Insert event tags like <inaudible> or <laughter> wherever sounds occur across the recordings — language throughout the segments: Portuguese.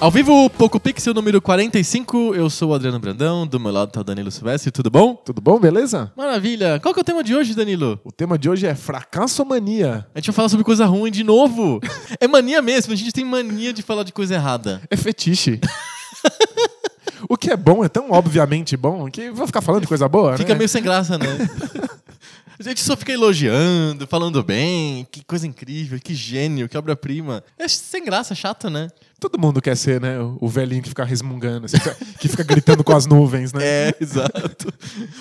Ao vivo, Poco Pixel número 45, eu sou o Adriano Brandão, do meu lado tá o Danilo Silvestre, tudo bom? Tudo bom, beleza? Maravilha! Qual que é o tema de hoje, Danilo? O tema de hoje é fracassomania. A gente vai falar sobre coisa ruim de novo. é mania mesmo, a gente tem mania de falar de coisa errada. É fetiche. o que é bom é tão obviamente bom que vou ficar falando de coisa boa, Fica né? meio sem graça, né? <laughs> A gente só fica elogiando, falando bem, que coisa incrível, que gênio, que obra-prima. É sem graça, chato, né? Todo mundo quer ser, né? O velhinho que fica resmungando, assim, que fica gritando com as nuvens, né? <laughs> É, exato.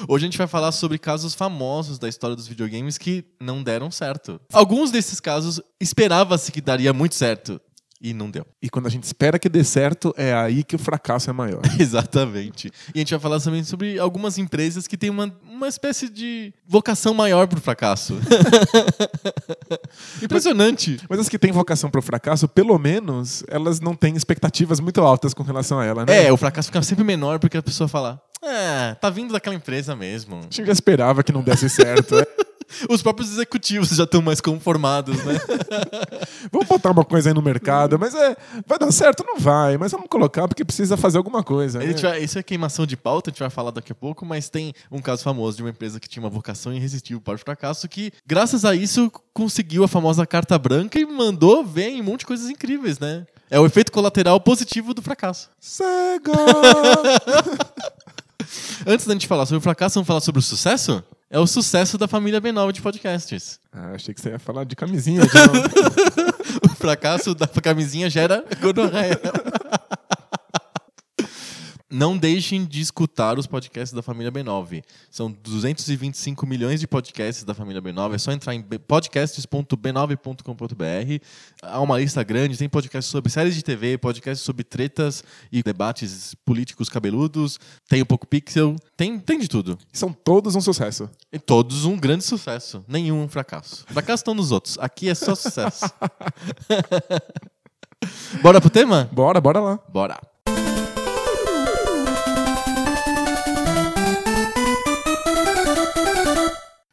Hoje a gente vai falar sobre casos famosos da história dos videogames que não deram certo. Alguns desses casos esperava-se que daria muito certo. E não deu. E quando a gente espera que dê certo, é aí que o fracasso é maior. <laughs> Exatamente. E a gente vai falar também sobre algumas empresas que têm uma, uma espécie de vocação maior pro fracasso. <laughs> Impressionante. Mas as que têm vocação pro fracasso, pelo menos, elas não têm expectativas muito altas com relação a ela, né? É, o fracasso fica sempre menor porque a pessoa fala: É, tá vindo daquela empresa mesmo. A gente já esperava que não desse certo. né? <laughs> Os próprios executivos já estão mais conformados, né? <laughs> Vamos botar uma coisa aí no mercado, mas é, vai dar certo? Não vai, mas vamos colocar porque precisa fazer alguma coisa. Né? vai- isso é queimação de pauta, a gente vai falar daqui a pouco, mas tem um caso famoso de uma empresa que tinha uma vocação irresistível para o fracasso que, graças a isso, conseguiu a famosa carta branca e mandou ver um monte de coisas incríveis, né? É o efeito colateral positivo do fracasso. Cega! <laughs> Antes da gente falar sobre o fracasso, vamos falar sobre o sucesso? É o sucesso da família B9 de podcasts. ah, achei que você ia falar de camisinha. de. <laughs> O fracasso da camisinha gera gonorreia. <laughs> Não deixem de escutar os podcasts da família B9. São 225 milhões de podcasts da família B9. É só entrar em b- podcasts.b9.com.br. Há uma lista grande. Tem podcasts sobre séries de TV, podcasts sobre tretas e debates políticos cabeludos. Tem o Poco Pixel. Tem, tem de tudo. São todos um sucesso. E todos um grande sucesso. Nenhum um fracasso. Fracasso estão nos outros. Aqui é só sucesso. <laughs> Bora pro tema? Bora, bora lá. Bora.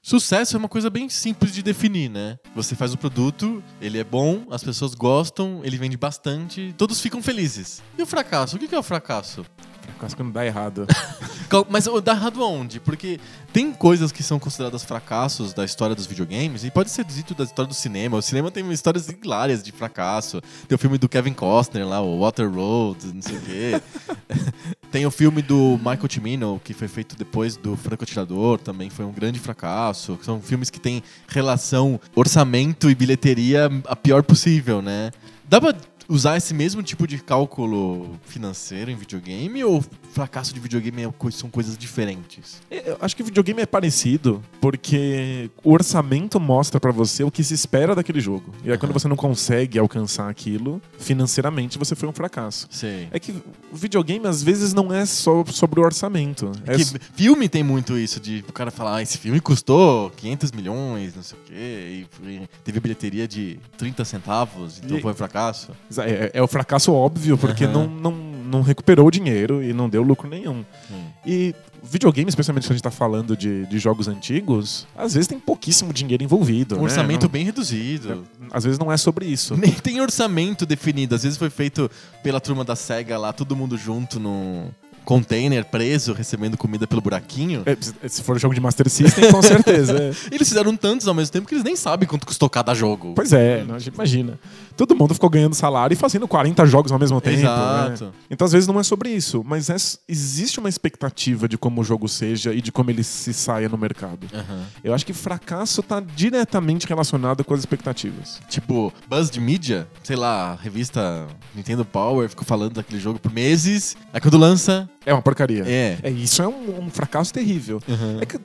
Sucesso é uma coisa bem simples de definir, né? Você faz o produto, ele é bom, as pessoas gostam, ele vende bastante, todos ficam felizes. E o fracasso? O que é o fracasso? Fracasso quando dá errado. <laughs> Mas dá errado aonde? Porque tem coisas que são consideradas fracassos da história dos videogames e pode ser dito da história do cinema. O cinema tem histórias hilárias de fracasso. Tem o filme do Kevin Costner lá, o Water Road, não sei o quê. <laughs> tem o filme do Michael Cimino, que foi feito depois do Franco Atirador, também foi um grande fracasso. São filmes que têm relação orçamento e bilheteria a pior possível, né? Dá pra usar esse mesmo tipo de cálculo financeiro em videogame ou fracasso de videogame é são coisas diferentes? É, Eu acho que videogame é parecido porque o orçamento mostra pra você o que se espera daquele jogo. E aí quando você não consegue alcançar aquilo, financeiramente você foi um fracasso. Sei. É que o videogame às vezes não é só sobre o orçamento. É que s- filme tem muito isso, de o cara falar, ah, esse filme custou 500 milhões, não sei o quê, e teve bilheteria de 30 centavos, então E- foi um fracasso. É, é o fracasso óbvio porque Aham. não, não, não recuperou o dinheiro e não deu lucro nenhum. Hum. E videogame, especialmente quando a gente tá falando de, de jogos antigos, às vezes tem pouquíssimo dinheiro envolvido. Um né? orçamento Não- bem reduzido. Às vezes não é sobre isso. Nem tem orçamento definido. Às vezes foi feito pela turma da SEGA lá, todo mundo junto num container preso, recebendo comida pelo buraquinho. É, se- for jogo de Master System, com certeza. é. <laughs> Eles fizeram tantos ao mesmo tempo que eles nem sabem quanto custou cada jogo. Pois é, não, imagina. Todo mundo ficou ganhando salário e fazendo 40 jogos ao mesmo tempo. Exato. né? Então, às vezes, não é sobre isso. Mas é- existe uma expectativa de como o jogo seja e de como ele se saia no mercado. Aham. Eu acho que fracasso tá diretamente relacionado com as expectativas. Tipo, buzz de mídia, sei lá, a revista Nintendo Power ficou falando daquele jogo por meses. Aí quando lança, É uma porcaria. é. É, isso é um, um fracasso terrível. Uhum. É que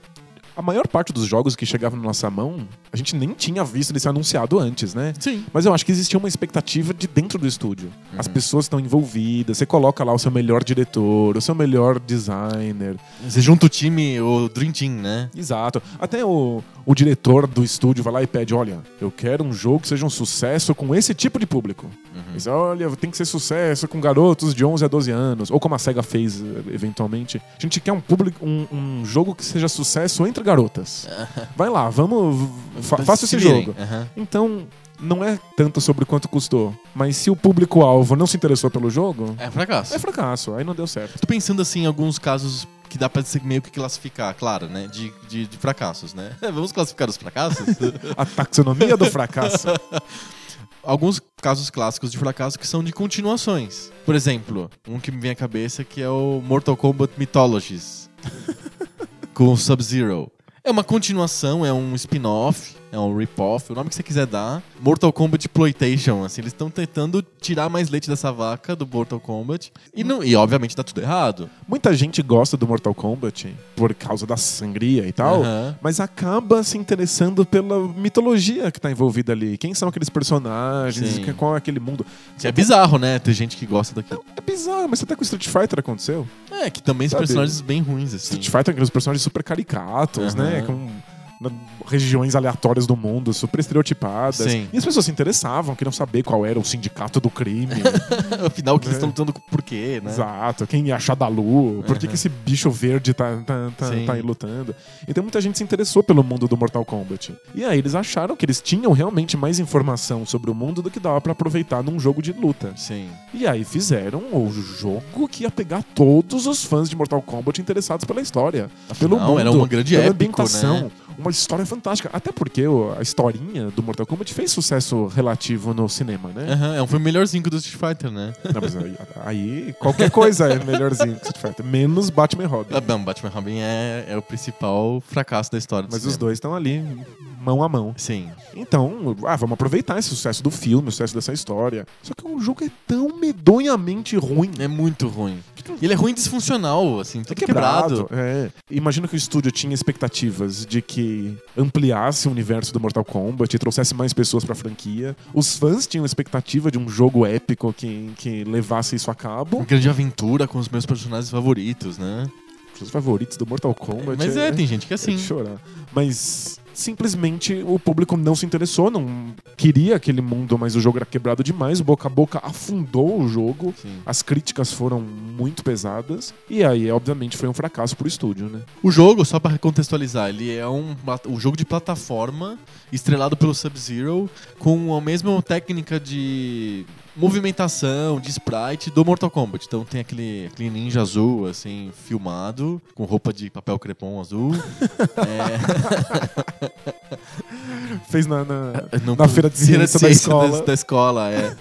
A maior parte dos jogos que chegavam na nossa mão, a gente nem tinha visto ele ser anunciado antes, né? Sim. Mas eu acho que existia uma expectativa de dentro do estúdio. As pessoas estão envolvidas, você coloca lá o seu melhor diretor, o seu melhor designer. Você junta o time, o Dream Team, né? Exato. Até o, o diretor do estúdio vai lá e pede: olha, eu quero um jogo que seja um sucesso com esse tipo de público. Mas olha, tem que ser sucesso com garotos de 11 a 12 anos. Ou como a SEGA fez eh, eventualmente. A gente quer um público, um, um jogo que seja sucesso entre garotas. <laughs> Vai lá, vamos. Fa faça Se esse jogo. Aham. Então, não é tanto sobre quanto custou. Mas se o público-alvo não se interessou pelo jogo, É fracasso. é fracasso. Aí não deu certo. Tô pensando assim em alguns casos que dá pra ser meio que classificar, claro, né? De, de, de fracassos, né? <laughs> Vamos classificar os fracassos? A taxonomia do fracasso. <laughs> alguns casos clássicos de fracasso que são de continuações. Por exemplo, um que me vem à cabeça que é o Mortal Kombat Mythologies. <laughs> com o Sub-Zero. É uma continuação, é um spin-off, é um rip-off, o nome que você quiser dar. Mortal Kombat Exploitation, assim, eles estão tentando tirar mais leite dessa vaca do Mortal Kombat. E, não, e obviamente tá tudo errado. Muita gente gosta do Mortal Kombat por causa da sangria e tal, Aham. mas acaba se interessando pela mitologia que tá envolvida ali. Quem são aqueles personagens? Sim. Qual é aquele mundo? É bizarro, né? Ter gente que gosta daquilo. É bizarro, mas até com Street Fighter aconteceu. É, que também são personagens bem ruins, assim. Street Fighter tem aqueles personagens super caricatos, Aham. né? Com na- regiões aleatórias do mundo, super estereotipadas. Sim. E as pessoas se interessavam, queriam saber qual era o sindicato do crime. <laughs> Afinal, que eles É. estão lutando por quê, né? Exato, quem ia achar da Lu, por que, que esse bicho verde tá, tá, tá, tá aí lutando. Então muita gente se interessou pelo mundo do Mortal Kombat. E aí eles acharam que eles tinham realmente mais informação sobre o mundo do que dava pra aproveitar num jogo de luta. Sim. E aí fizeram o jogo que ia pegar todos os fãs de Mortal Kombat interessados pela história. pelo Afinal, mundo, era uma grande pela épico, ambientação. né? Uma história fantástica. Até porque o- a historinha do Mortal Kombat fez sucesso relativo no cinema, né? Aham, é um filme melhorzinho que o do Street Fighter, né? Não, mas aí, aí qualquer coisa é melhorzinho que Street Fighter. Menos Batman Robin. Ah, Não, Batman Robin é, é o principal fracasso da história do Mas os cinema. dois estão ali, mão a mão. Sim. Então, ah, vamos aproveitar esse sucesso do filme, o sucesso dessa história. Só que o jogo é tão medonhamente ruim. É muito ruim. Ele é ruim disfuncional, assim, É tudo quebrado. É. Imagino que o estúdio tinha expectativas de que ampliasse o universo do Mortal Kombat e trouxesse mais pessoas pra franquia. Os fãs tinham expectativa de um jogo épico que, que levasse isso a cabo. Uma grande aventura com os meus personagens favoritos, né? Os favoritos do Mortal Kombat. Mas é, tem gente que é É assim. de chorar. Mas simplesmente o público não se interessou, não queria aquele mundo, mas o jogo era quebrado demais, o boca a boca afundou o jogo. Sim. As críticas foram muito pesadas e aí, obviamente, foi um fracasso pro estúdio, né? O jogo, só pra contextualizar, ele é um, um jogo de plataforma estrelado pelo Sub-Zero com a mesma técnica de movimentação, de sprite do Mortal Kombat. Então tem aquele, aquele ninja azul, assim, filmado, com roupa de papel crepom azul. <laughs> é, <laughs> Fez na, na, no- na feira de ciência da escola. Da, escola, é.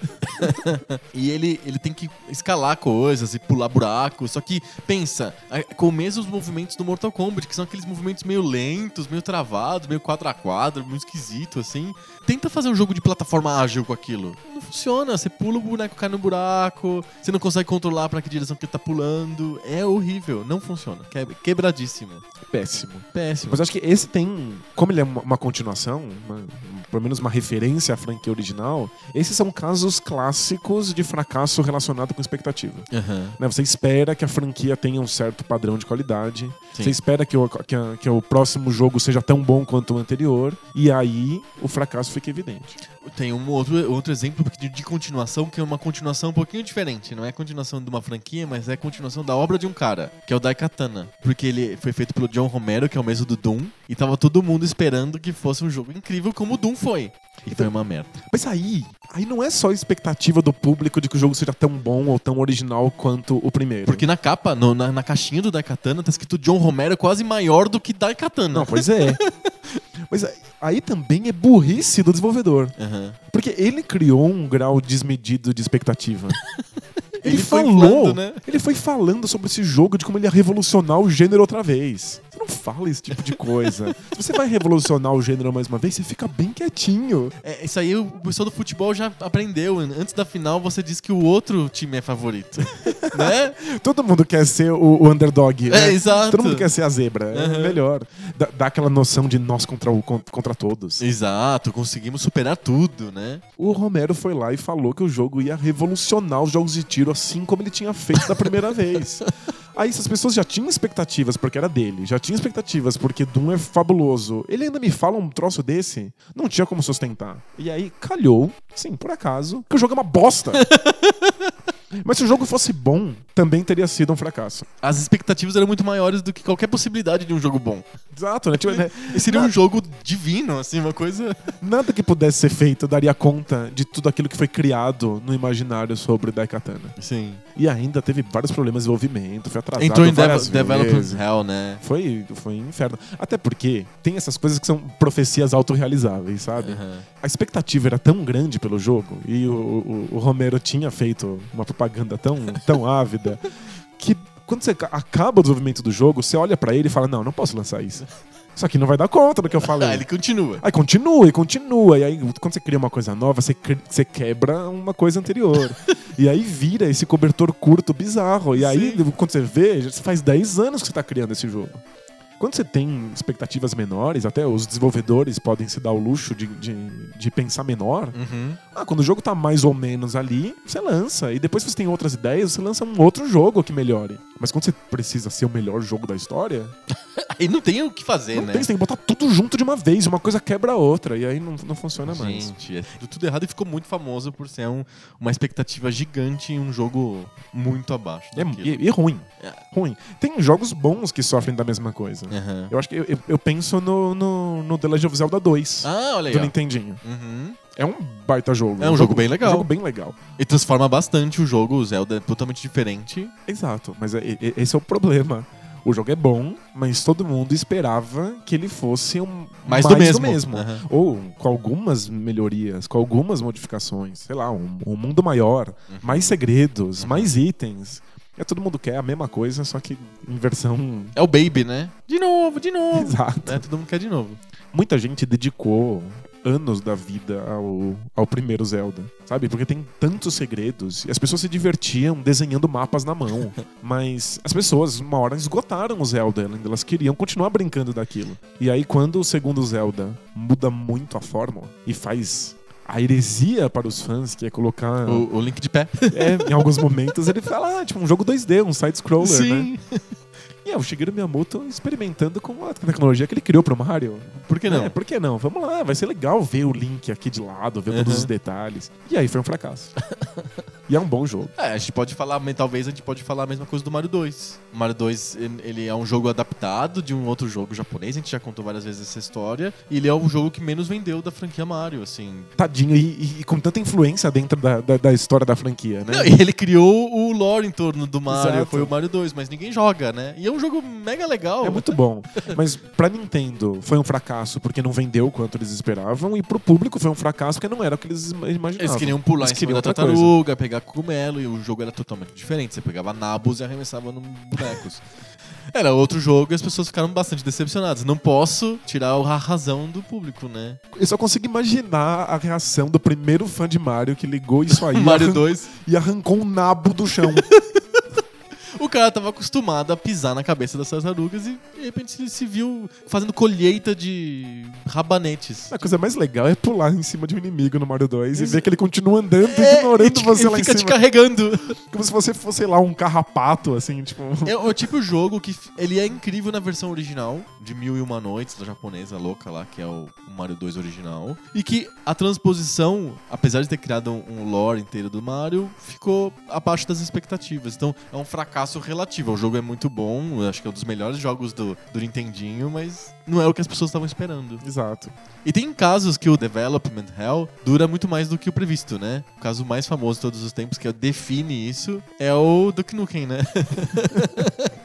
<laughs> e ele, ele tem que escalar coisas e pular buracos. Só que, pensa, é, com os mesmos movimentos do Mortal Kombat, que são aqueles movimentos meio lentos, meio travados, meio quadro a quadro, muito esquisito, assim. Tenta fazer um jogo de plataforma ágil com aquilo. Não funciona. Você pula o boneco, cai no buraco, você não consegue controlar pra que direção que ele tá pulando. É horrível. Não funciona. Que- Quebradíssimo. Péssimo. Péssimo. Mas acho que esse tem, como ele é uma, uma continuação, uma- pelo menos uma referência à franquia original, esses são casos clássicos de fracasso relacionado com expectativa. Aham. né? Você espera que a franquia tenha um certo padrão de qualidade. Sim. Você espera que o, que, a- que o próximo jogo seja tão bom quanto o anterior. E aí o fracasso fica evidente. Tem um outro, outro exemplo de, de continuação, que é uma continuação um pouquinho diferente. Não é continuação de uma franquia, mas é continuação da obra de um cara, que é o Daikatana. Porque ele foi feito pelo John Romero, que é o mesmo do Doom, e tava todo mundo esperando que fosse um jogo incrível como o Doom foi. E foi uma merda. Mas aí, aí não é só a expectativa do público de que o jogo seja tão bom ou tão original quanto o primeiro. Porque na capa, no- na, na caixinha do Daikatana, tá escrito John Romero quase maior do que Daikatana. Não, pois <laughs> é. Mas aí- aí também é burrice do desenvolvedor. Aham. Porque ele criou um grau desmedido de expectativa. <laughs> Ele, Ele falou, inflando, né? ele foi falando sobre esse jogo, de como ele ia revolucionar o gênero outra vez. Você não fala esse tipo de coisa. <laughs> Se você vai revolucionar o gênero mais uma vez, você fica bem quietinho. É, isso aí o pessoal do futebol já aprendeu. Antes da final, você diz que o outro time é favorito. <laughs> né? Todo mundo quer ser o, o underdog. É, né? exato. Todo mundo quer ser a zebra. É Uhum. melhor. Dá, dá aquela noção de nós contra, o, con- contra todos. Exato, conseguimos superar tudo, né? O Romero foi lá e falou que o jogo ia revolucionar os jogos de tiro assim como ele tinha feito da primeira vez. Aí essas pessoas já tinham expectativas porque era dele, já tinham expectativas porque Doom é fabuloso. Ele ainda me fala um troço desse, não tinha como sustentar. E aí calhou, sim, por acaso, que o jogo é uma bosta. <laughs> Mas se o jogo fosse bom, também teria sido um fracasso. As expectativas eram muito maiores do que qualquer possibilidade de um jogo bom. Exato, né? Tipo, né? Seria um jogo divino, assim, uma coisa. <laughs> Nada que pudesse ser feito daria conta de tudo aquilo que foi criado no imaginário sobre Daikatana. Sim. E ainda teve vários problemas de desenvolvimento, foi atrasado Entrou em Dev vezes. Development Hell, né? Foi, foi um inferno. Até porque tem essas coisas que são profecias autorrealizáveis, sabe? Aham. A expectativa era tão grande pelo jogo e o, o- o Romero tinha feito uma propaganda tão, tão <laughs> ávida que quando você ca- acaba o desenvolvimento do jogo, você olha pra ele e fala: Não, não posso lançar isso. Isso aqui não vai dar conta do que eu falei. Ah, ele continua. Aí continua e continua. E aí, quando você cria uma coisa nova, você, você quebra uma coisa anterior. e aí vira esse cobertor curto bizarro. E aí, Sim. quando você vê, já faz 10 anos que você tá criando esse jogo. Quando você tem expectativas menores, até os desenvolvedores podem se dar o luxo de, de, de pensar menor. Uhum. Ah, quando o jogo tá mais ou menos ali, você lança. E depois, se você tem outras ideias, você lança um outro jogo que melhore. Mas quando você precisa ser o melhor jogo da história, <laughs> Aí não tem o que fazer, não né? tem, você tem que botar tudo junto de uma vez. Uma coisa quebra a outra. E aí não, não funciona mais. Gente, é- deu tudo errado e ficou muito famoso por ser um- uma expectativa gigante em um jogo muito abaixo. É, e, e ruim. É. Ruim. Tem jogos bons que sofrem da mesma coisa. Aham. Eu acho que eu, eu- eu penso no, no, no The Legend of Zelda 2 Ah, olha aí. do ó. Nintendinho. Uhum. É um baita jogo. É um jogo bem legal. Um jogo bem legal. E transforma bastante o jogo, o Zelda é totalmente diferente. Exato. Mas é- é- esse é o problema. O jogo é bom, mas todo mundo esperava que ele fosse um Mais do mesmo. Aham. Ou com algumas melhorias, com algumas modificações. Sei lá, um, um mundo maior, Uhum. mais segredos, mais itens. É, todo mundo quer a mesma coisa, só que em versão É o Baby, né? De novo, de novo. <laughs> Exato. É, todo mundo quer de novo. Muita gente dedicou anos da vida ao, ao primeiro Zelda, sabe? Porque tem tantos segredos e as pessoas se divertiam desenhando mapas na mão. <laughs> Mas as pessoas, uma hora, esgotaram o Zelda, elas queriam continuar brincando daquilo. E aí, quando o segundo Zelda muda muito a fórmula e faz a heresia para os fãs, que é colocar. O, o Link de pé. É, em alguns momentos ele fala, ah, tipo, um jogo 2D, um side-scroller, né? <laughs> E é o Shigeru Miyamoto experimentando com a tecnologia que ele criou pro Mario. Por que não? É, por que não? Vamos lá, vai ser legal ver o Link aqui de lado, ver Uhum. todos os detalhes. E aí foi um fracasso. <laughs> e é um bom jogo. É, a gente pode falar, talvez a gente pode falar a mesma coisa do Mario 2. O Mario 2, ele- é um jogo adaptado de um outro jogo japonês, a gente já contou várias vezes essa história, e ele é o jogo que menos vendeu da franquia Mario, assim. Tadinho, e, e- com tanta influência dentro da, da, da história da franquia, né? Não, e ele criou o lore em torno do Mario, Exato. foi o Mario 2, mas ninguém joga, né? E é um jogo mega legal. É muito bom. Mas pra Nintendo foi um fracasso porque não vendeu o quanto eles esperavam, e pro público foi um fracasso porque não era o que eles ima- imaginavam. Eles queriam pular Eles em cima da outra coisa. tartaruga, pegar cogumelo, e o jogo era totalmente diferente. Você pegava nabos e arremessava num bonecos. Era outro jogo e as pessoas ficaram bastante decepcionadas. Não posso tirar a razão do público, né? Eu só consigo imaginar a reação do primeiro fã de Mario que ligou isso aí <laughs> Mario arran- 2. e arrancou um nabo do chão. <laughs> O cara tava acostumado a pisar na cabeça das tartarugas e de repente ele se viu fazendo colheita de rabanetes. A coisa mais legal é pular em cima de um inimigo no Mario 2 e Isso. ver que ele continua andando, É, ignorando e te- você ele <laughs> lá em fica cima. te carregando. Como se você fosse, sei lá, um carrapato, assim, tipo. É o tipo de jogo que ele é incrível na versão original, de Mil e Uma Noites, da japonesa louca lá, que é o Mario 2 original. E que a transposição, apesar de ter criado um lore inteiro do Mario, ficou abaixo das expectativas. Então é um fracasso relativo. O jogo é muito bom, acho que é um dos melhores jogos do, do Nintendinho, mas não é o que as pessoas estavam esperando. Exato. E tem casos que o Development Hell dura muito mais do que o previsto, né? O caso mais famoso de todos os tempos que define isso é o Duke Nukem, né?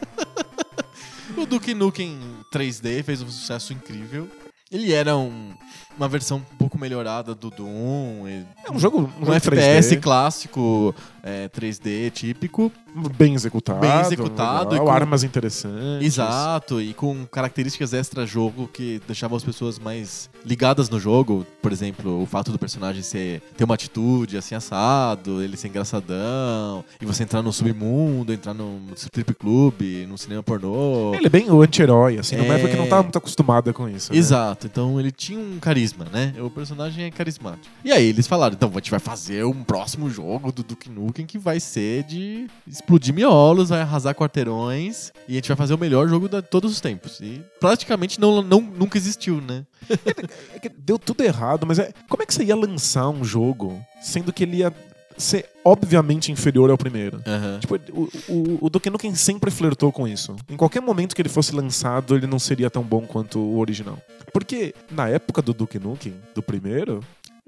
<laughs> o Duke Nukem 3D fez um sucesso incrível. Ele era um, uma versão um pouco melhorada do Doom. É um jogo, um, um FPS 3D, clássico, é, 3D típico. bem executado. bem executado legal, com- armas interessantes. Exato, e com características extra-jogo que deixavam as pessoas mais ligadas no jogo. Por exemplo, o fato do personagem ser, ter uma atitude assim assado, ele ser engraçadão, e você entrar no submundo, entrar num strip club, num cinema pornô. Ele é bem o anti-herói, assim, numa É. época que não tava muito acostumada com isso. né? Exato, então ele tinha um carisma, né? O personagem é carismático. E aí eles falaram, então a gente vai fazer um próximo jogo do Duke Nukem que vai ser de explodir miolos, vai arrasar quarteirões e a gente vai fazer o melhor jogo de todos os tempos. E praticamente não, não, nunca existiu, né? É que deu tudo errado, mas é. Como é que você ia lançar um jogo sendo que ele ia ser obviamente inferior ao primeiro? Aham. Tipo, o, o, o Duke Nukem sempre flertou com isso. Em qualquer momento que ele fosse lançado, ele não seria tão bom quanto o original. Porque na época do Duke Nukem, do primeiro.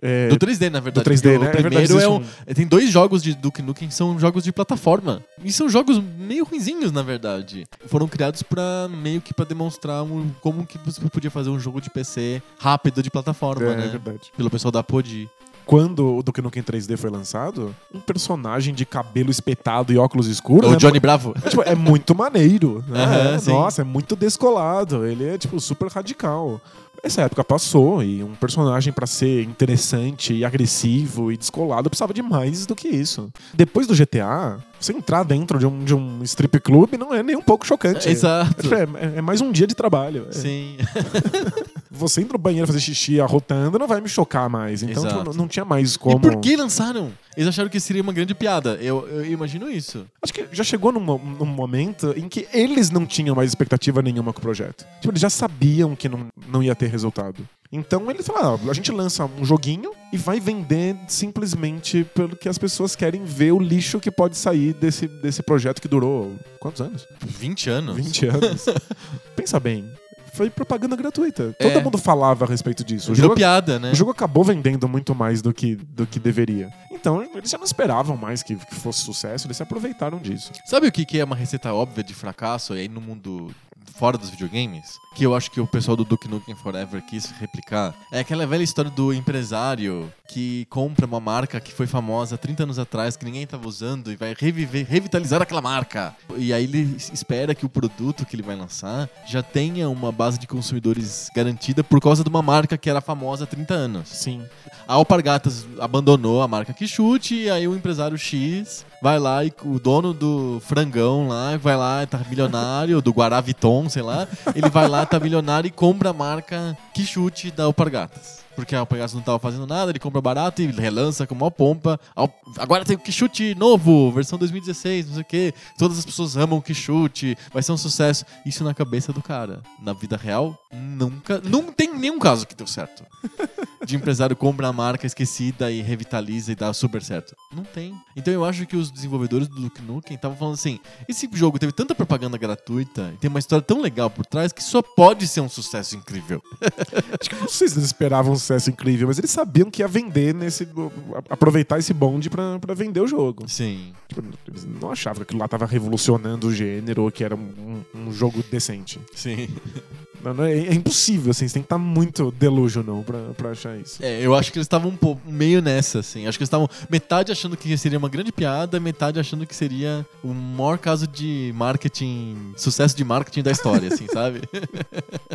é, Do 3D, na verdade. do 3D, porque né? O É verdade, primeiro é, existe um, Tem dois jogos de Duke Nukem que são jogos de plataforma. E são jogos meio ruinzinhos, na verdade. Foram criados pra meio que pra demonstrar um- como que você podia fazer um jogo de PC rápido de plataforma, é, é né? verdade. Pelo pessoal da Apodi. Quando o Duke Nukem 3D foi lançado, um personagem de cabelo espetado e óculos escuros. O né, Johnny Bravo. É, <laughs> tipo, é muito maneiro. né? É, sim. Nossa, é muito descolado. Ele é, tipo, super radical. Essa época passou e um personagem pra ser interessante e agressivo e descolado precisava de mais do que isso. Depois do GTA, você entrar dentro de um, de um strip club não é nem um pouco chocante. Exato. É, é- é mais um dia de trabalho. É. Sim. <laughs> Você entra no banheiro fazer xixi arrotando, não vai me chocar mais. Então, Exato. tipo, não, não tinha mais como. E por que lançaram? Eles acharam que seria uma grande piada. Eu, eu imagino isso. Acho que já chegou num, num momento em que eles não tinham mais expectativa nenhuma com o projeto. Tipo, eles já sabiam que não, não ia ter resultado. Então eles falaram, ah, a gente lança um joguinho e vai vender simplesmente pelo que as pessoas querem ver o lixo que pode sair desse, desse projeto que durou quantos anos? 20 anos. 20 anos. <laughs> Pensa bem, foi propaganda gratuita. Todo É. mundo falava a respeito disso. O Virou jogo, piada, né? o jogo acabou vendendo muito mais do que, do que deveria. Então eles já não esperavam mais que, que fosse sucesso, eles se aproveitaram disso. Sabe o que que é uma receita óbvia de fracasso aí no mundo fora dos videogames? Que eu acho que o pessoal do Duke Nukem Forever quis replicar. É aquela velha história do empresário que compra uma marca que foi famosa 30 anos atrás, que ninguém tava usando, e vai reviver, revitalizar aquela marca. E aí ele espera que o produto que ele vai lançar já tenha uma base de consumidores garantida por causa de uma marca que era famosa há 30 anos. Sim. A Alpargatas abandonou a marca Quixute e aí o empresário X vai lá e o dono do frangão lá, vai lá, tá milionário, do Guaraviton, sei lá, ele vai lá, tá milionário e compra a marca Quixute da Alpargatas. Porque a Alpargatas não tava fazendo nada, ele compra barato e relança com maior pompa. Agora tem o Quixute novo, versão 2016, não sei o quê. Todas as pessoas amam o Quixute, vai ser um sucesso. Isso na cabeça do cara. Na vida real, nunca. Não tem nenhum caso que deu certo de empresário compra a marca esquecida e revitaliza e dá super certo. Não tem. Então eu acho que os desenvolvedores do Duke Nukem estavam falando assim: esse jogo teve tanta propaganda gratuita e tem uma história tão legal por trás que só pode ser um sucesso incrível. Acho que não sei esperavam sucesso incrível, mas eles sabiam que ia vender nesse. aproveitar esse bonde pra, pra vender o jogo. Sim. Tipo, eles não achavam que aquilo lá tava revolucionando o gênero ou que era um, um jogo decente. Sim. Não, não, é, é impossível, assim, você tem que estar muito delusional pra, pra achar isso. É, eu acho que eles estavam um pouco meio nessa, assim. Acho que eles estavam metade achando que seria uma grande piada, metade achando que seria o maior caso de marketing, sucesso de marketing da história, assim, sabe?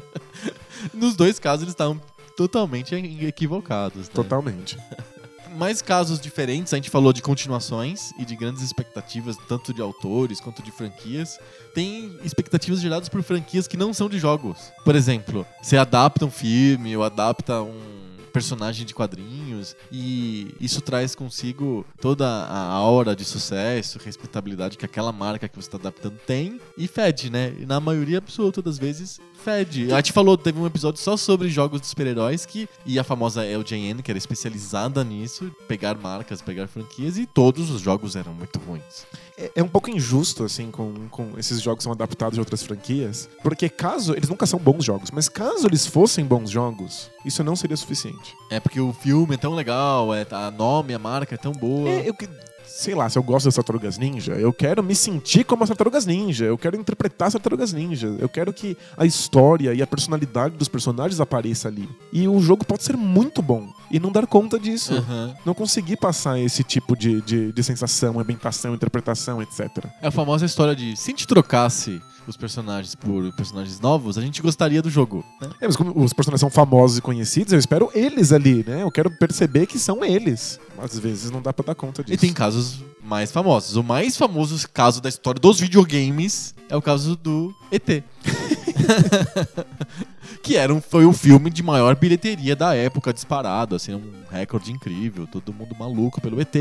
<laughs> Nos dois casos eles estavam totalmente equivocados. né? Totalmente. <laughs> mais casos diferentes, a gente falou de continuações e de grandes expectativas, tanto de autores quanto de franquias. Tem expectativas geradas por franquias que não são de jogos. Por exemplo, você adapta um filme ou adapta um personagem de quadrinhos e isso traz consigo toda a aura de sucesso, respeitabilidade que aquela marca que você está adaptando tem e fede, né? E na maioria absoluta das vezes fede. A gente falou, teve um episódio só sobre jogos de super-heróis que e a famosa LJN, que era especializada nisso, pegar marcas, pegar franquias e todos os jogos eram muito ruins. É, é um pouco injusto, assim, com, com esses jogos que são adaptados de outras franquias, porque caso. Eles nunca são bons jogos, mas caso eles fossem bons jogos, isso não seria suficiente. É porque o filme é tão legal, é, a nome, a marca é tão boa. É, eu que- sei lá, se eu gosto das Tartarugas Ninja, eu quero me sentir como as Tartarugas Ninja, eu quero interpretar as Tartarugas Ninja, eu quero que a história e a personalidade dos personagens apareça ali. E o jogo pode ser muito bom e não dar conta disso. Aham. Não conseguir passar esse tipo de, de, de sensação, ambientação, interpretação, etc. É a famosa história de se a gente trocasse os personagens por personagens novos, a gente gostaria do jogo. né? É, mas como os personagens são famosos e conhecidos, eu espero eles ali, né? Eu quero perceber que são eles. Às vezes não dá pra dar conta disso. E tem casos mais famosos. O mais famoso caso da história dos videogames é o caso do ET. <laughs> <laughs> que era um, foi o filme de maior bilheteria da época, disparado, assim, um recorde incrível, todo mundo maluco pelo ET.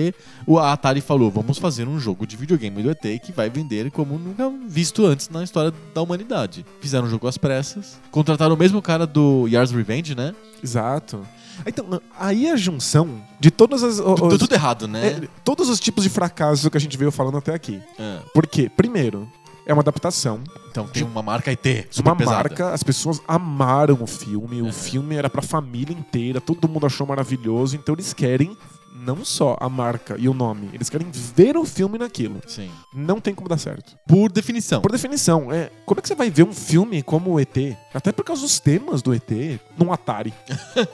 O a Atari falou, vamos fazer um jogo de videogame do ET que vai vender como nunca visto antes na história da humanidade. Fizeram um jogo às pressas, contrataram o mesmo cara do Yars Revenge, né? Exato. Então, aí a junção de todas as. Os- tudo errado, né? é, todos os tipos de fracasso que a gente veio falando até aqui. É. Porque, primeiro, é uma adaptação. Então tem uma marca ET super uma pesada. marca, as pessoas amaram o filme, o Uhum. filme era pra família inteira, todo mundo achou maravilhoso, então eles querem não só a marca e o nome, eles querem ver o filme naquilo. Sim. Não tem como dar certo. Por definição. Por definição, é, como é que você vai ver um filme como o ET? Até por causa dos temas do ET num Atari. <laughs>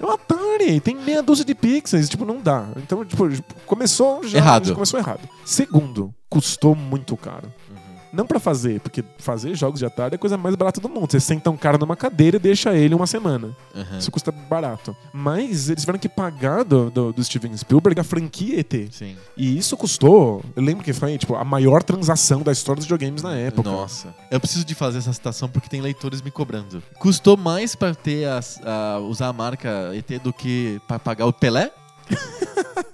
É um Atari, tem meia dúzia de pixels, tipo, não dá. Então, tipo, começou já, Errado. já começou errado. Segundo, custou muito caro. Não pra fazer, porque fazer jogos de Atari é a coisa mais barata do mundo. Você senta um cara numa cadeira e deixa ele uma semana. Uhum. Isso custa barato. Mas eles tiveram que pagar do, do, do Steven Spielberg a franquia ET. Sim. E isso custou, eu lembro que foi tipo, a maior transação da história dos videogames na época. Nossa. Eu preciso de fazer essa citação porque tem leitores me cobrando. Custou mais pra ter as- a- usar a marca ET do que pra pagar o Pelé? <laughs>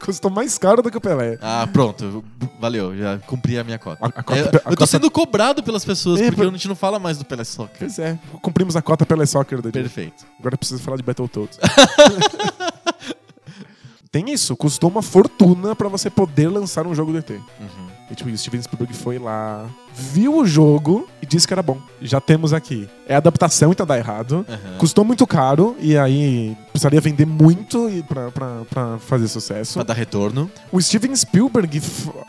Custou mais caro do que o Pelé. Ah, pronto. Valeu, já cumpri a minha cota. A- a cota- a eu tô cota- sendo cobrado pelas pessoas É, porque por- a gente não fala mais do Pelé Soccer. Pois é, cumprimos a cota Pelé Soccer dia. Perfeito. Agora precisa falar de Battletoads. <laughs> Tem isso, custou uma fortuna pra você poder lançar um jogo do ET. Uhum. E, tipo, o Steven Spielberg foi lá, viu o jogo e disse que era bom. Já temos aqui. É adaptação, então dá errado. Uhum. Custou muito caro e aí precisaria vender muito pra, pra, pra fazer sucesso. Pra dar retorno. O Steven Spielberg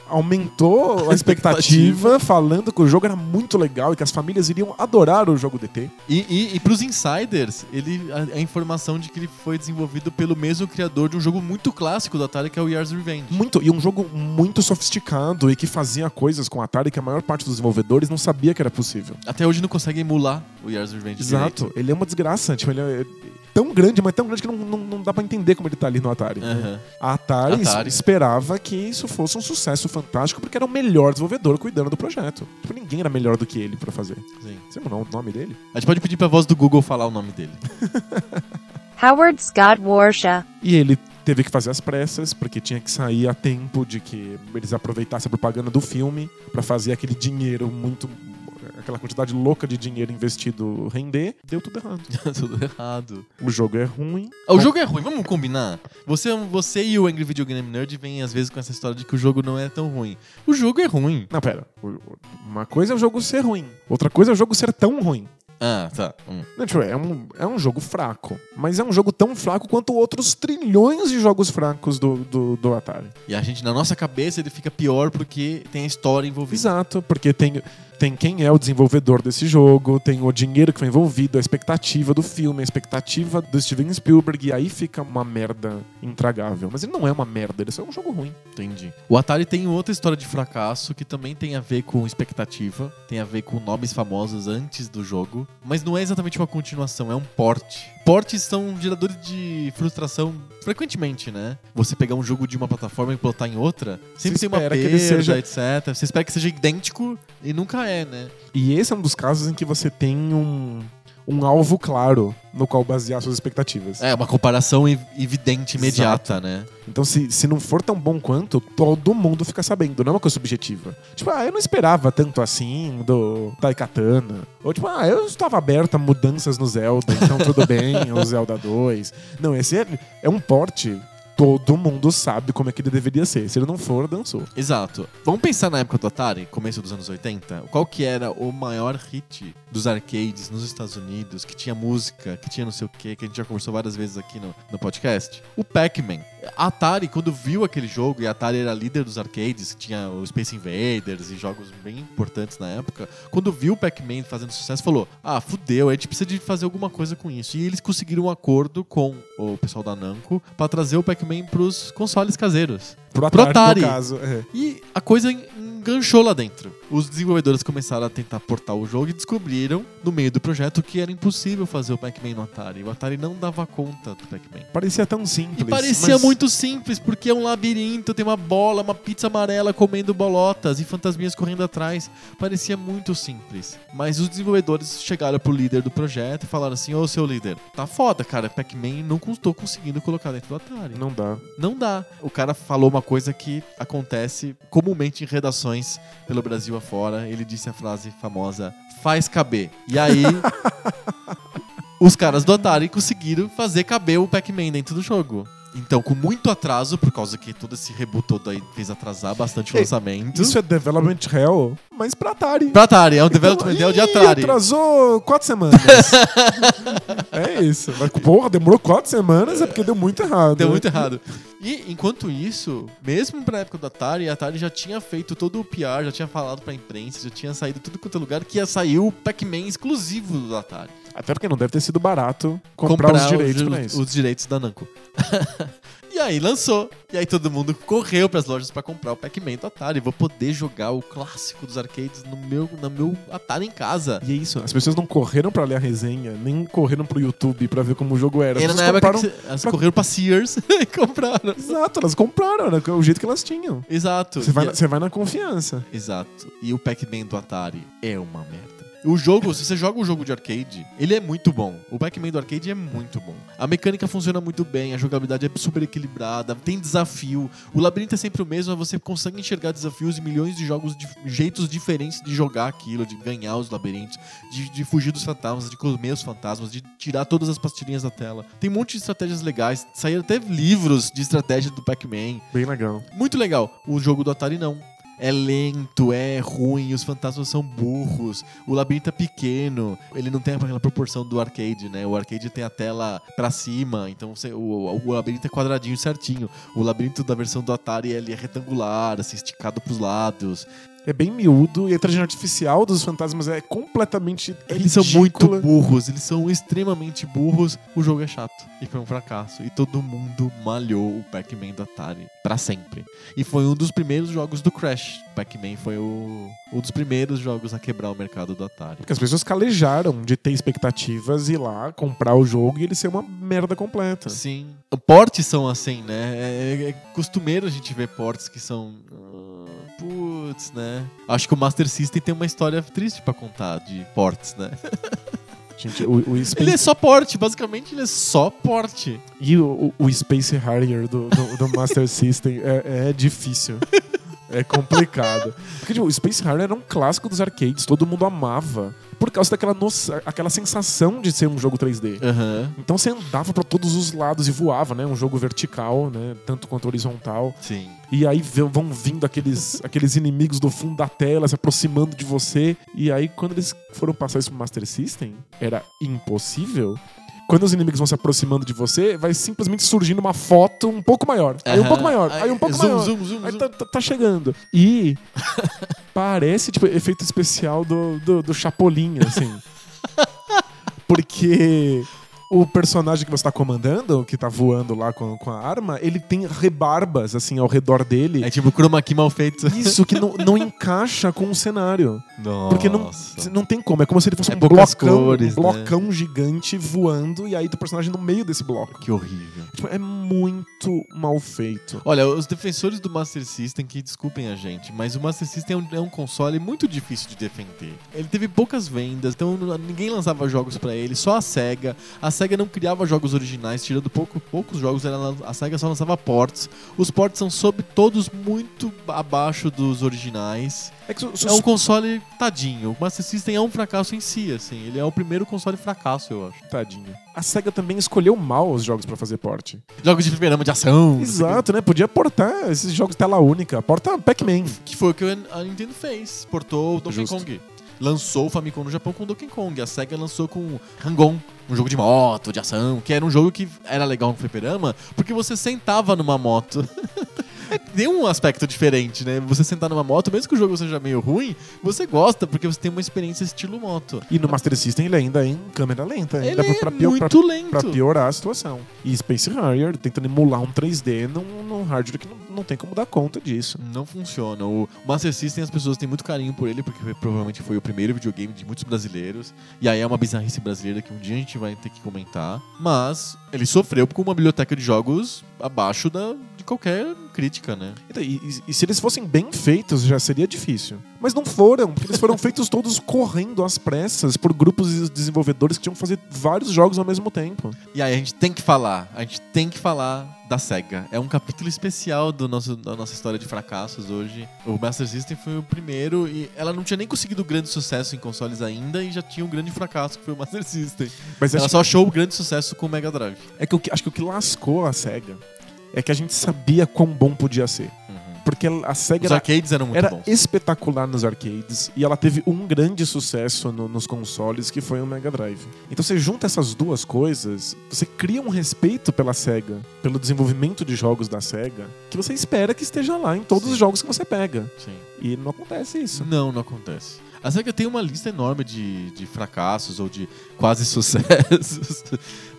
aumentou a <laughs> expectativa falando que o jogo era muito legal e que as famílias iriam adorar o jogo DT. E, e, e pros insiders, ele, a, a informação de que ele foi desenvolvido pelo mesmo criador de um jogo muito clássico do Atari, que é o Yars Revenge. Muito, e um jogo muito sofisticado e que fazia coisas com a Atari que a maior parte dos desenvolvedores não sabia que era possível. Até hoje não consegue emular o Yars Revenge. Exato, ele é uma desgraça. Tipo, ele é tão grande, mas tão grande que não, não, não dá pra entender como ele tá ali no Atari. direito. Aham. A Atari, Atari. esperava que isso fosse um sucesso fantástico porque era o melhor desenvolvedor cuidando do projeto. Tipo, ninguém era melhor do que ele pra fazer. Sim. Você lembra o nome dele? A gente pode pedir pra voz do Google falar o nome dele. Howard Scott Warsha. E ele teve que fazer as pressas, porque tinha que sair a tempo de que eles aproveitassem a propaganda do filme pra fazer aquele dinheiro muito. aquela quantidade louca de dinheiro investido render. Deu tudo errado. <laughs> Tudo errado. O jogo é ruim. Ah, O jogo é ruim, vamos combinar? Você, você e o Angry Video Game Nerd vêm às vezes com essa história de que o jogo não é tão ruim. O jogo é ruim. Não, pera. Uma coisa é o jogo ser ruim. Outra coisa é o jogo ser tão ruim. Ah, tá. Hum. Tipo, é, um, é um jogo fraco. Mas é um jogo tão fraco quanto outros trilhões de jogos fracos do, do, do Atari. E a gente, na nossa cabeça, ele fica pior porque tem a história envolvida. Exato, porque tem, tem quem é o desenvolvedor desse jogo, tem o dinheiro que foi envolvido, a expectativa do filme, a expectativa do Steven Spielberg, e aí fica uma merda intragável. Mas ele não é uma merda, ele só é um jogo ruim. Entendi. O Atari tem outra história de fracasso que também tem a ver com expectativa, tem a ver com nomes famosos antes do jogo, mas não é exatamente uma continuação, é um porte. Portes são geradores de frustração frequentemente, né? Você pegar um jogo de uma plataforma e botar em outra, sempre Você tem uma espera que perda, ele seja- etc. Você espera que seja idêntico e nunca é, né? E esse é um dos casos em que você tem um, um alvo claro no qual basear suas expectativas. É, uma comparação ev- evidente, imediata, né? Então, se, se não for tão bom quanto, todo mundo fica sabendo, não é uma coisa subjetiva. Tipo, ah, eu não esperava tanto assim do Taikatana. Ou tipo, ah, eu estava aberto a mudanças no Zelda, então tudo bem, <laughs> o Zelda 2. Não, esse é, é um porte. Todo mundo sabe como é que ele deveria ser. Se ele não for, dançou. Exato. Vamos pensar na época do Atari, começo dos anos 80. Qual que era o maior hit dos arcades nos Estados Unidos, que tinha música, que tinha não sei o que, que a gente já conversou várias vezes aqui no, no podcast? O Pac-Man. A Atari, quando viu aquele jogo, e a Atari era líder dos arcades, tinha o Space Invaders e jogos bem importantes na época, quando viu o Pac-Man fazendo sucesso, falou: Ah, fudeu, a gente precisa de fazer alguma coisa com isso. E eles conseguiram um acordo com o pessoal da Namco para trazer o Pac-Man pros consoles caseiros. Pro Pro Atari, Atari. no caso. é. E a coisa enganchou lá dentro. Os desenvolvedores começaram a tentar portar o jogo e descobriram, no meio do projeto, que era impossível fazer o Pac-Man no Atari. O Atari não dava conta do Pac-Man. Parecia tão simples. E parecia mas- muito simples, porque é um labirinto, tem uma bola, uma pizza amarela comendo bolotas e fantasminhas correndo atrás. Parecia muito simples. Mas os desenvolvedores chegaram pro líder do projeto e falaram assim: Ô seu líder, tá foda, cara. Pac-Man não estou conseguindo colocar dentro do Atari. Não dá. Não dá. O cara falou uma coisa que acontece comumente em redações pelo Brasil afora. Ele disse a frase famosa: faz caber. E aí. <laughs> Os caras do Atari conseguiram fazer caber o Pac-Man dentro do jogo. Então, com muito atraso, por causa que todo esse reboot todo aí fez atrasar bastante o lançamento. Isso é development hell, mas pra Atari. Pra Atari, é um development hell de Atari. atrasou quatro semanas. <laughs> é isso. Mas, porra, demorou quatro semanas é porque deu muito errado. Deu muito errado. E enquanto isso, mesmo pra época do Atari, a Atari já tinha feito todo o PR, já tinha falado pra imprensa, já tinha saído tudo quanto é lugar que ia sair o Pac-Man exclusivo do Atari. Até porque não deve ter sido barato comprar, os direitos os, pra isso. os direitos da Namco. <laughs> e aí lançou. E aí todo mundo correu pras lojas pra comprar o Pac-Man do Atari. Vou poder jogar o clássico dos arcades no meu, no meu Atari em casa. E é isso, as pessoas não correram pra ler a resenha, nem correram pro YouTube pra ver como o jogo era. As Era na época que cê- elas correram pra Sears <laughs> e compraram. Exato, elas compraram, era o jeito que elas tinham. Exato. Você vai, você vai na confiança. Exato. E o Pac-Man do Atari é uma merda. O jogo, se você joga um jogo de arcade, ele é muito bom. O Pac-Man do arcade é muito bom. A mecânica funciona muito bem, a jogabilidade é super equilibrada, tem desafio. O labirinto é sempre o mesmo, mas você consegue enxergar desafios e milhões de jogos, de jeitos diferentes de jogar aquilo, de ganhar os labirintos, de, de fugir dos fantasmas, de comer os fantasmas, de tirar todas as pastilhinhas da tela. Tem um monte de estratégias legais. Saíram até livros de estratégia do Pac-Man. Bem legal. Muito legal. O jogo do Atari não. É lento, é ruim, os fantasmas são burros, o labirinto é pequeno, ele não tem aquela proporção do arcade, né? O arcade tem a tela pra cima, então você- o, o labirinto é quadradinho certinho. O labirinto da versão do Atari ele é retangular, assim, esticado pros lados. É bem miúdo e a inteligência artificial dos fantasmas é completamente Eles são muito ridícula. burros, eles são extremamente burros. O jogo é chato e foi um fracasso. E todo mundo malhou o Pac-Man do Atari pra sempre. E foi um dos primeiros jogos do Crash. Pac-Man foi o, um dos primeiros jogos a quebrar o mercado do Atari. Porque as pessoas calejaram de ter expectativas e ir lá comprar o jogo e ele ser uma merda completa. Sim. Portes são assim, né? É, é costumeiro a gente ver portes que são. Putz, né? Acho que o Master System tem uma história triste pra contar de portes, né? <laughs> Gente, o, o Space... Ele é só porte, basicamente ele é só porte. E o, o- o Space Harrier do, do, do Master System é, é difícil. É complicado. Porque tipo, o Space Harrier era um clássico dos arcades, todo mundo amava. Por causa daquela noção, aquela sensação de ser um jogo 3D. Aham. Então você andava pra todos os lados e voava, né? Um jogo vertical, né? Tanto quanto horizontal. Sim. E aí vão vindo aqueles, <laughs> aqueles inimigos do fundo da tela se aproximando de você. E aí, quando eles foram passar isso pro Master System, era impossível. Quando os inimigos vão se aproximando de você, vai simplesmente surgindo uma foto um pouco maior. Aí um pouco maior, aí um pouco zoom, maior. Zoom, zoom, Aí tá, tá- tá chegando. E <laughs> parece, tipo, efeito especial do, do, do Chapolin, assim. <laughs> Porque o personagem que você tá comandando, que tá voando lá com, com a arma, ele tem rebarbas, assim, ao redor dele. É tipo chroma key mal feito. Isso, que não, não encaixa com o cenário. Nossa. Porque não, não tem como. É como se ele fosse É um blocão, cores, um blocão gigante voando e aí do personagem no meio desse bloco. Que horrível. Tipo, é muito mal feito. Olha, os defensores do Master System, que desculpem a gente, mas o Master System é um, é um console muito difícil de defender. Ele teve poucas vendas, então ninguém lançava jogos pra ele, só a SEGA. A SEGA não criava jogos originais, tirando pouco- poucos jogos, ela- a SEGA só lançava ports. Os ports são sob todos muito abaixo dos originais. É, que É um console tadinho. O Master System é um fracasso em si, assim. Ele é o primeiro console fracasso, eu acho. Tadinho. A SEGA também escolheu mal os jogos pra fazer porte. Jogos de fliperama de ação. Exato, né? Podia portar esses jogos tela única. Porta Pac-Man. Que foi o que a Nintendo fez. Portou o Donkey Justo. Kong. Lançou o Famicom no Japão com Donkey Kong. A SEGA lançou com Hang-On, um jogo de moto, de ação, que era um jogo que era legal no fliperama, porque você sentava numa moto. <laughs> Tem um aspecto diferente, né? Você sentar numa moto, mesmo que o jogo seja meio ruim, você gosta, porque você tem uma experiência estilo moto. E no Master System ele ainda é em câmera lenta, ainda Ele pra, é pio- muito pra- lento. pra piorar a situação. E Space Harrier tentando emular um 3D num, num hardware que não, não tem como dar conta disso. Não funciona. O Master System as pessoas têm muito carinho por ele, porque foi- provavelmente foi o primeiro videogame de muitos brasileiros. E aí é uma bizarrice brasileira que um dia a gente vai ter que comentar. Mas ele sofreu com uma biblioteca de jogos abaixo da, de qualquer crítica, né? Então, E, e- e se eles fossem bem feitos, já seria difícil. Mas não foram, porque eles foram feitos todos correndo às pressas por grupos de desenvolvedores que tinham que fazer vários jogos ao mesmo tempo. E aí a gente tem que falar, a gente tem que falar da SEGA. É um capítulo especial do nosso, da nossa história de fracassos hoje. O Master System foi o primeiro e ela não tinha nem conseguido grande sucesso em consoles ainda e já tinha um grande fracasso que foi o Master System. Mas Ela só achou o grande sucesso com o Mega Drive. é que, que- acho que o que lascou a SEGA é que a gente sabia quão bom podia ser. Porque a SEGA Os era, arcades eram muito era bons. espetacular nos arcades e ela teve um grande sucesso no- nos consoles que foi o Mega Drive. Então você junta essas duas coisas, você cria um respeito pela SEGA, pelo desenvolvimento de jogos da SEGA, que você espera que esteja lá em todos Sim. os jogos que você pega. Sim. E não acontece isso. Não, não acontece. A SEGA tem uma lista enorme de, de fracassos ou de quase <laughs> sucessos.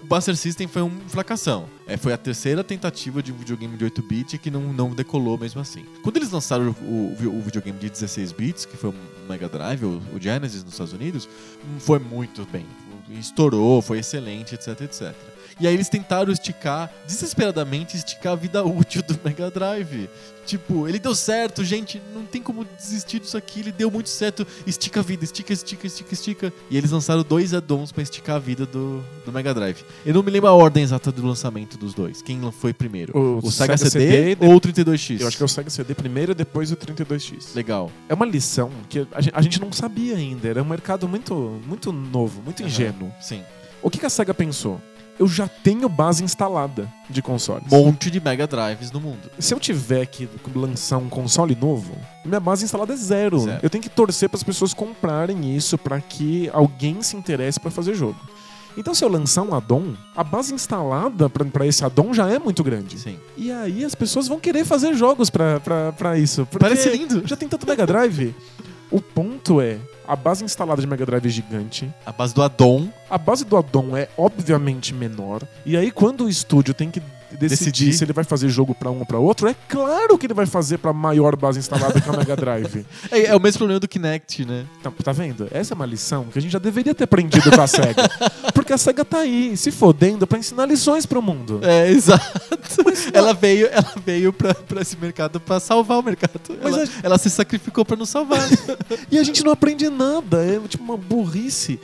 Buster System foi um fracassão. É, foi a terceira tentativa de um videogame de 8-bit que não, não decolou mesmo assim. Quando eles lançaram o, o- o videogame de 16 bits, que foi o Mega Drive, o, o Genesis nos Estados Unidos, hum, foi muito bem. Estourou, foi excelente, etc, etc. E aí eles tentaram esticar, desesperadamente, esticar a vida <laughs> útil do Mega Drive. Tipo, ele deu certo, gente, não tem como desistir disso aqui, ele deu muito certo. Estica a vida, estica, estica, estica, estica. E eles lançaram dois addons pra esticar a vida do, do Mega Drive. Eu não me lembro a ordem exata do lançamento dos dois. Quem foi primeiro? O Sega, Sega CD, CD ou o 32X? Eu acho que é o Sega CD primeiro e depois o 32X. Legal. É uma lição que a gen- a gente não sabia ainda. Era um mercado muito, muito novo, muito ingênuo. Sim. O que que a SEGA pensou? Eu já tenho base instalada de consoles. Monte de Mega Drives no mundo. Se eu tiver que lançar um console novo, minha base instalada é zero. Zero. Eu tenho que torcer para as pessoas comprarem isso para que alguém se interesse para fazer jogo. Então, se eu lançar um addon, a base instalada para esse addon já é muito grande. Sim. E aí as pessoas vão querer fazer jogos pra isso. Parece lindo. Já tem tanto Mega Drive. <laughs> o ponto é, a base instalada de Mega Drive é gigante. A base do addon. A base do addon é obviamente menor. E aí, quando o estúdio tem que decidir, Decidir. se ele vai fazer jogo pra um ou pra outro, é claro que ele vai fazer pra maior base instalada que a Mega Drive. <laughs> É, é o mesmo problema do Kinect, né? Tá, tá vendo? Essa é uma lição que a gente já deveria ter aprendido com a SEGA. <laughs> Porque a SEGA tá aí, se fodendo pra ensinar lições pro mundo. É, <laughs> exato. ela veio, ela veio pra, pra esse mercado pra salvar o mercado. Mas ela, a- ela se sacrificou pra nos salvar. E a gente não aprende nada, é tipo uma burrice.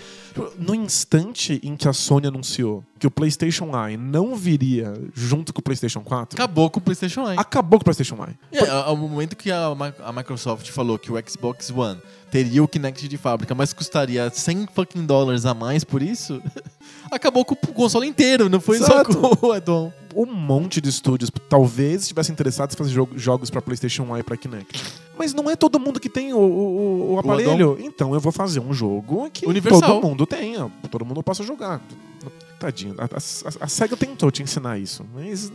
No instante em que a Sony anunciou que o PlayStation Eye não viria junto com o PlayStation 4, Acabou com o PlayStation Eye. acabou com o PlayStation Eye. É, ao momento que a, a Microsoft falou que o Xbox One teria o Kinect de fábrica, mas custaria 100 fucking dólares a mais por isso, <laughs> acabou com o console inteiro, não foi Exato. só com o addon. Um monte de estúdios talvez estivessem interessados em fazer jo- jogos pra PlayStation Eye e pra Kinect. Mas não é todo mundo que tem o, o- o aparelho. então eu vou fazer um jogo que Universal. todo mundo tenha, todo mundo possa jogar. Tadinho, a, a- a SEGA tentou te ensinar isso, mas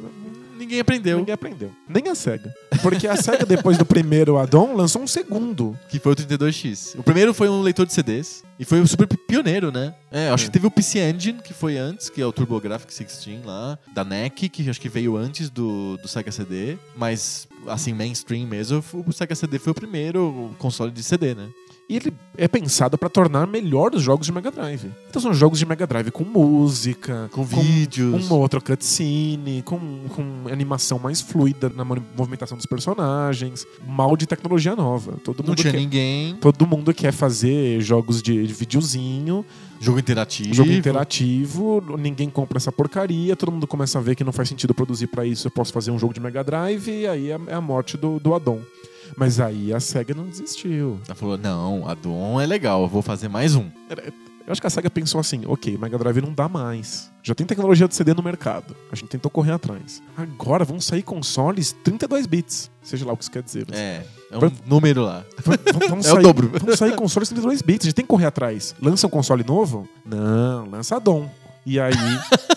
Ninguém aprendeu. ninguém aprendeu. Nem a SEGA. Porque a SEGA, depois do primeiro addon, lançou um segundo. Que foi o 32X. O primeiro foi um leitor de CDs. E foi um super pioneiro, né? É, acho É. que teve o PC Engine, que foi antes, que é o TurboGrafx 16 lá, da NEC, que acho que veio antes do, do Sega CD. Mas, assim, mainstream mesmo, o Sega CD foi o primeiro console de CD, né? E ele é pensado pra tornar melhor os jogos de Mega Drive. Então são jogos de Mega Drive com música, Com vídeos. uma outra cutscene, com, com animação mais fluida na mo- movimentação dos personagens, mal de tecnologia nova. Todo Não mundo tinha quer, ninguém. todo mundo quer fazer jogos de, de videozinho, Jogo interativo. jogo interativo, ninguém compra essa porcaria, todo mundo começa a ver que não faz sentido produzir pra isso, eu posso fazer um jogo de Mega Drive e aí é é a morte do, do addon. Mas aí a SEGA não desistiu. Ela falou, não, addon é legal, eu vou fazer mais um. Eu acho que a SEGA pensou assim: ok, Mega Drive não dá mais. Já tem tecnologia de CD no mercado. A gente tentou correr atrás. Agora vão sair consoles 32 bits. Seja lá o que isso quer dizer. mas- É, é um número lá. Vão- vão- vão <laughs> É o dobro. Vão sair consoles 32 bits. A gente tem que correr atrás. Lança um console novo? Não, lança DOM. E aí. <laughs>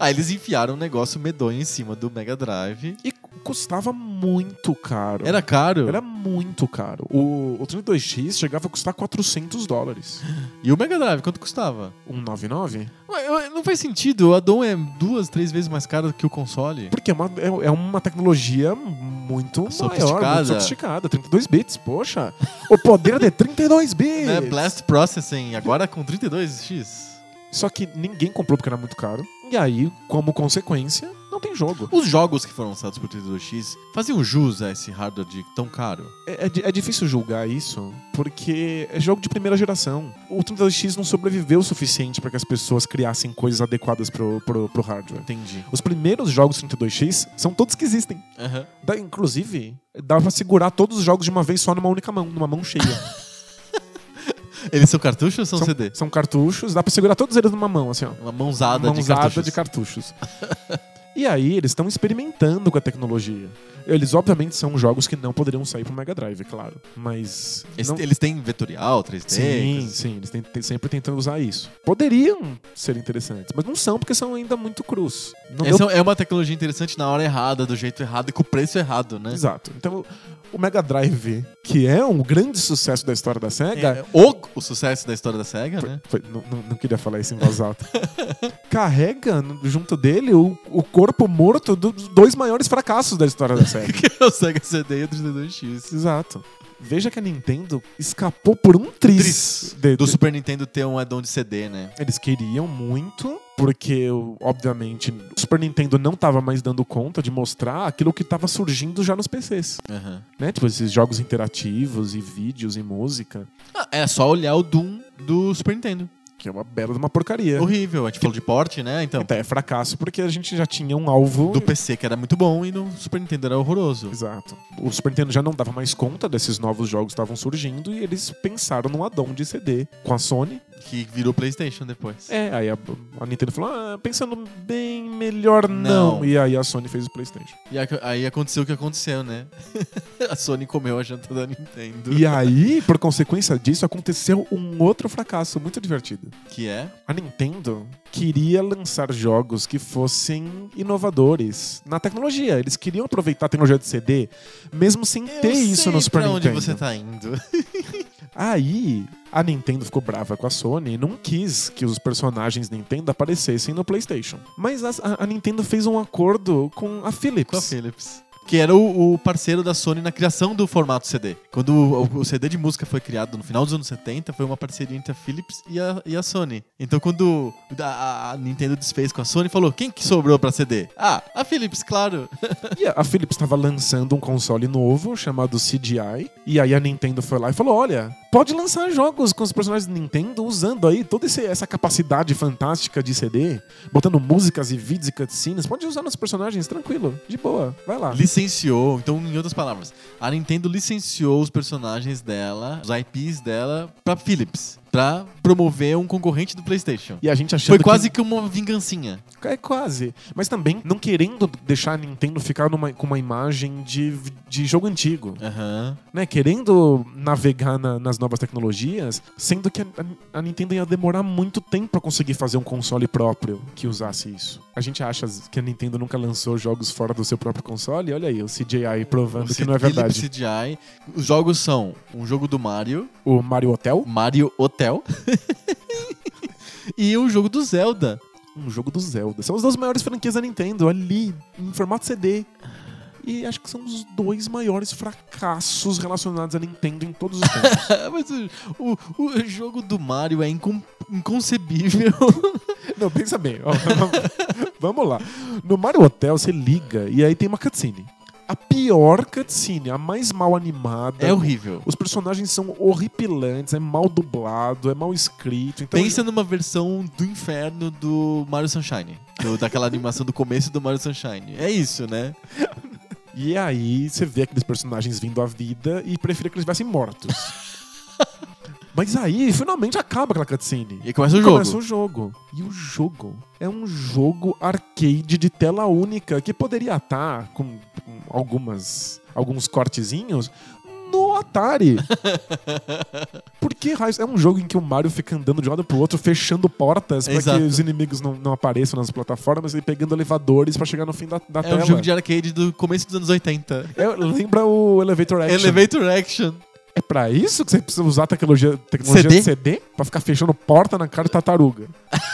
Aí eles enfiaram um negócio medonho em cima do Mega Drive. e custava muito caro. Era caro. Era muito caro. O, o 32X chegava a custar 400 dólares. E o Mega Drive, quanto custava? 199? Ué, eu- Não faz sentido. O addon é duas, três vezes mais caro que o console. Porque é uma, é, é uma tecnologia muito maior, Sofisticada. muito sofisticada. 32 bits, poxa. O poder de 32 bits. Né? Blast Processing, agora com 32x. Só que ninguém comprou porque era muito caro. E aí, como consequência, não tem jogo. Os jogos que foram lançados por 32x faziam jus a esse hardware de tão caro. É, é é difícil julgar isso, porque é jogo de primeira geração. O 32X não sobreviveu o suficiente para que as pessoas criassem coisas adequadas pro, pro, pro hardware. Entendi. Os primeiros jogos 32X são todos que existem. Dá- inclusive, dá pra segurar todos os jogos de uma vez só numa única mão, numa mão cheia. <laughs> Eles são cartuchos ou são, são, CD? são cartuchos, dá pra segurar todos eles numa mão, assim, ó. Uma mãozada, de mãozada cartuchos. de cartuchos. <laughs> e aí, eles estão experimentando com a tecnologia. Eles, obviamente, são jogos que não poderiam sair pro Mega Drive, claro. Mas. Eles, não- eles têm vetorial, 3D? Sim, coisas- sim, eles têm, têm sempre tentando usar isso. Poderiam ser interessantes, mas não são porque são ainda muito crus. Não deu- Essa é uma tecnologia interessante na hora errada, do jeito errado e com o preço errado, né? Exato. Então, o Mega Drive, que é um grande sucesso da história da SEGA, É, o, o sucesso da história da SEGA, né? Foi- não, não- não queria falar isso em voz alta. <laughs> Carrega junto dele o, o corpo morto dos dois maiores fracassos da história da <laughs> SEGA. Que é o Sega CD e o 32X. Exato. Veja que a Nintendo escapou por um tris. Tris. de- Do de- Super Nintendo ter um addon de CD, né? Eles queriam muito, porque, obviamente, o Super Nintendo não estava mais dando conta de mostrar aquilo que estava surgindo já nos PCs. Aham. Né? Tipo, esses jogos interativos e vídeos e música, Ah, é só olhar o Doom do Super Nintendo. Que é uma bela de uma porcaria. Horrível. A gente falou de porte, né? Então, Então, é fracasso porque a gente já tinha um alvo do PC que era muito bom e no Super Nintendo era horroroso. Exato. O Super Nintendo já não dava mais conta desses novos jogos que estavam surgindo e eles pensaram num addon de CD com a Sony. Que virou PlayStation depois. É, aí a, a Nintendo falou: ah, pensando bem, melhor não. Não. E aí a Sony fez o PlayStation. E aí- aconteceu o que aconteceu, né? <laughs> a Sony comeu a janta da Nintendo. E aí, por consequência disso, aconteceu um outro fracasso muito divertido. Que é? A Nintendo queria lançar jogos que fossem inovadores na tecnologia. Eles queriam aproveitar a tecnologia de CD, mesmo sem ter isso no Super Nintendo. onde você tá indo. <laughs> Aí a Nintendo ficou brava com a Sony e não quis que os personagens Nintendo aparecessem no PlayStation. Mas as- a, a Nintendo fez um acordo com a Philips. Com a Philips. Que era o, o parceiro da Sony na criação do formato CD. Quando o, o CD de música foi criado no final dos anos 70, foi uma parceria entre a Philips e a, e a Sony. Então quando a, a Nintendo desfez com a Sony, falou: quem que sobrou pra CD? Ah, a Philips, claro. E a- Philips estava lançando um console novo chamado CGI. E aí a Nintendo foi lá e falou: olha, pode lançar jogos com os personagens da Nintendo usando aí toda essa capacidade fantástica de CD, botando músicas e vídeos e cutscenes. Pode usar nossos personagens tranquilo, de boa, vai lá. licenciou, então, em outras palavras, a Nintendo licenciou os personagens dela, os IPs dela, pra Philips. Pra promover um concorrente do PlayStation. E a gente achando Foi que- quase que uma vingancinha. É quase. Mas também não querendo deixar a Nintendo ficar numa- com uma imagem de, de jogo antigo. Aham. Né? Querendo navegar na- nas novas tecnologias, sendo que a, a- Nintendo ia demorar muito tempo pra conseguir fazer um console próprio que usasse isso. A gente acha que a Nintendo nunca lançou jogos fora do seu próprio console. Olha aí, o CGI provando O que não é verdade. CGI. Os jogos são um jogo do Mario, O Mario Hotel, Mario Hotel. <laughs> e um jogo do Zelda. Um jogo do Zelda. São as duas maiores franquias da Nintendo ali, em formato CD. E acho que são os dois maiores fracassos relacionados à Nintendo em todos os tempos. <laughs> Mas o, o- o jogo do Mario é incon- inconcebível. <laughs> Não, pensa bem. ó, <laughs> vamos lá. No Mario Hotel, você liga e aí tem uma cutscene. A pior cutscene, a mais mal animada. É horrível. Os personagens são horripilantes, é mal dublado, é mal escrito. Então Pensa numa versão do inferno do Mario Sunshine. do- daquela animação do começo do Mario Sunshine. É isso, né? E aí você vê aqueles personagens vindo à vida e prefere que eles estivessem mortos. <laughs> Mas aí, finalmente acaba aquela cutscene. E começa o E jogo. Começa o jogo. E o jogo é um jogo arcade de tela única que poderia estar com, com algumas alguns cortezinhos no Atari. <laughs> Porque é um jogo em que o Mario fica andando de um lado pro outro, fechando portas para que os inimigos não, não apareçam nas plataformas e pegando elevadores para chegar no fim da, da É tela. um jogo de arcade do começo dos anos 80. É, lembra o Elevator Action. Elevator Action. É pra isso que você precisa usar a tecnologia, tecnologia CD? de CD? Pra ficar fechando porta na cara de tartaruga. <laughs>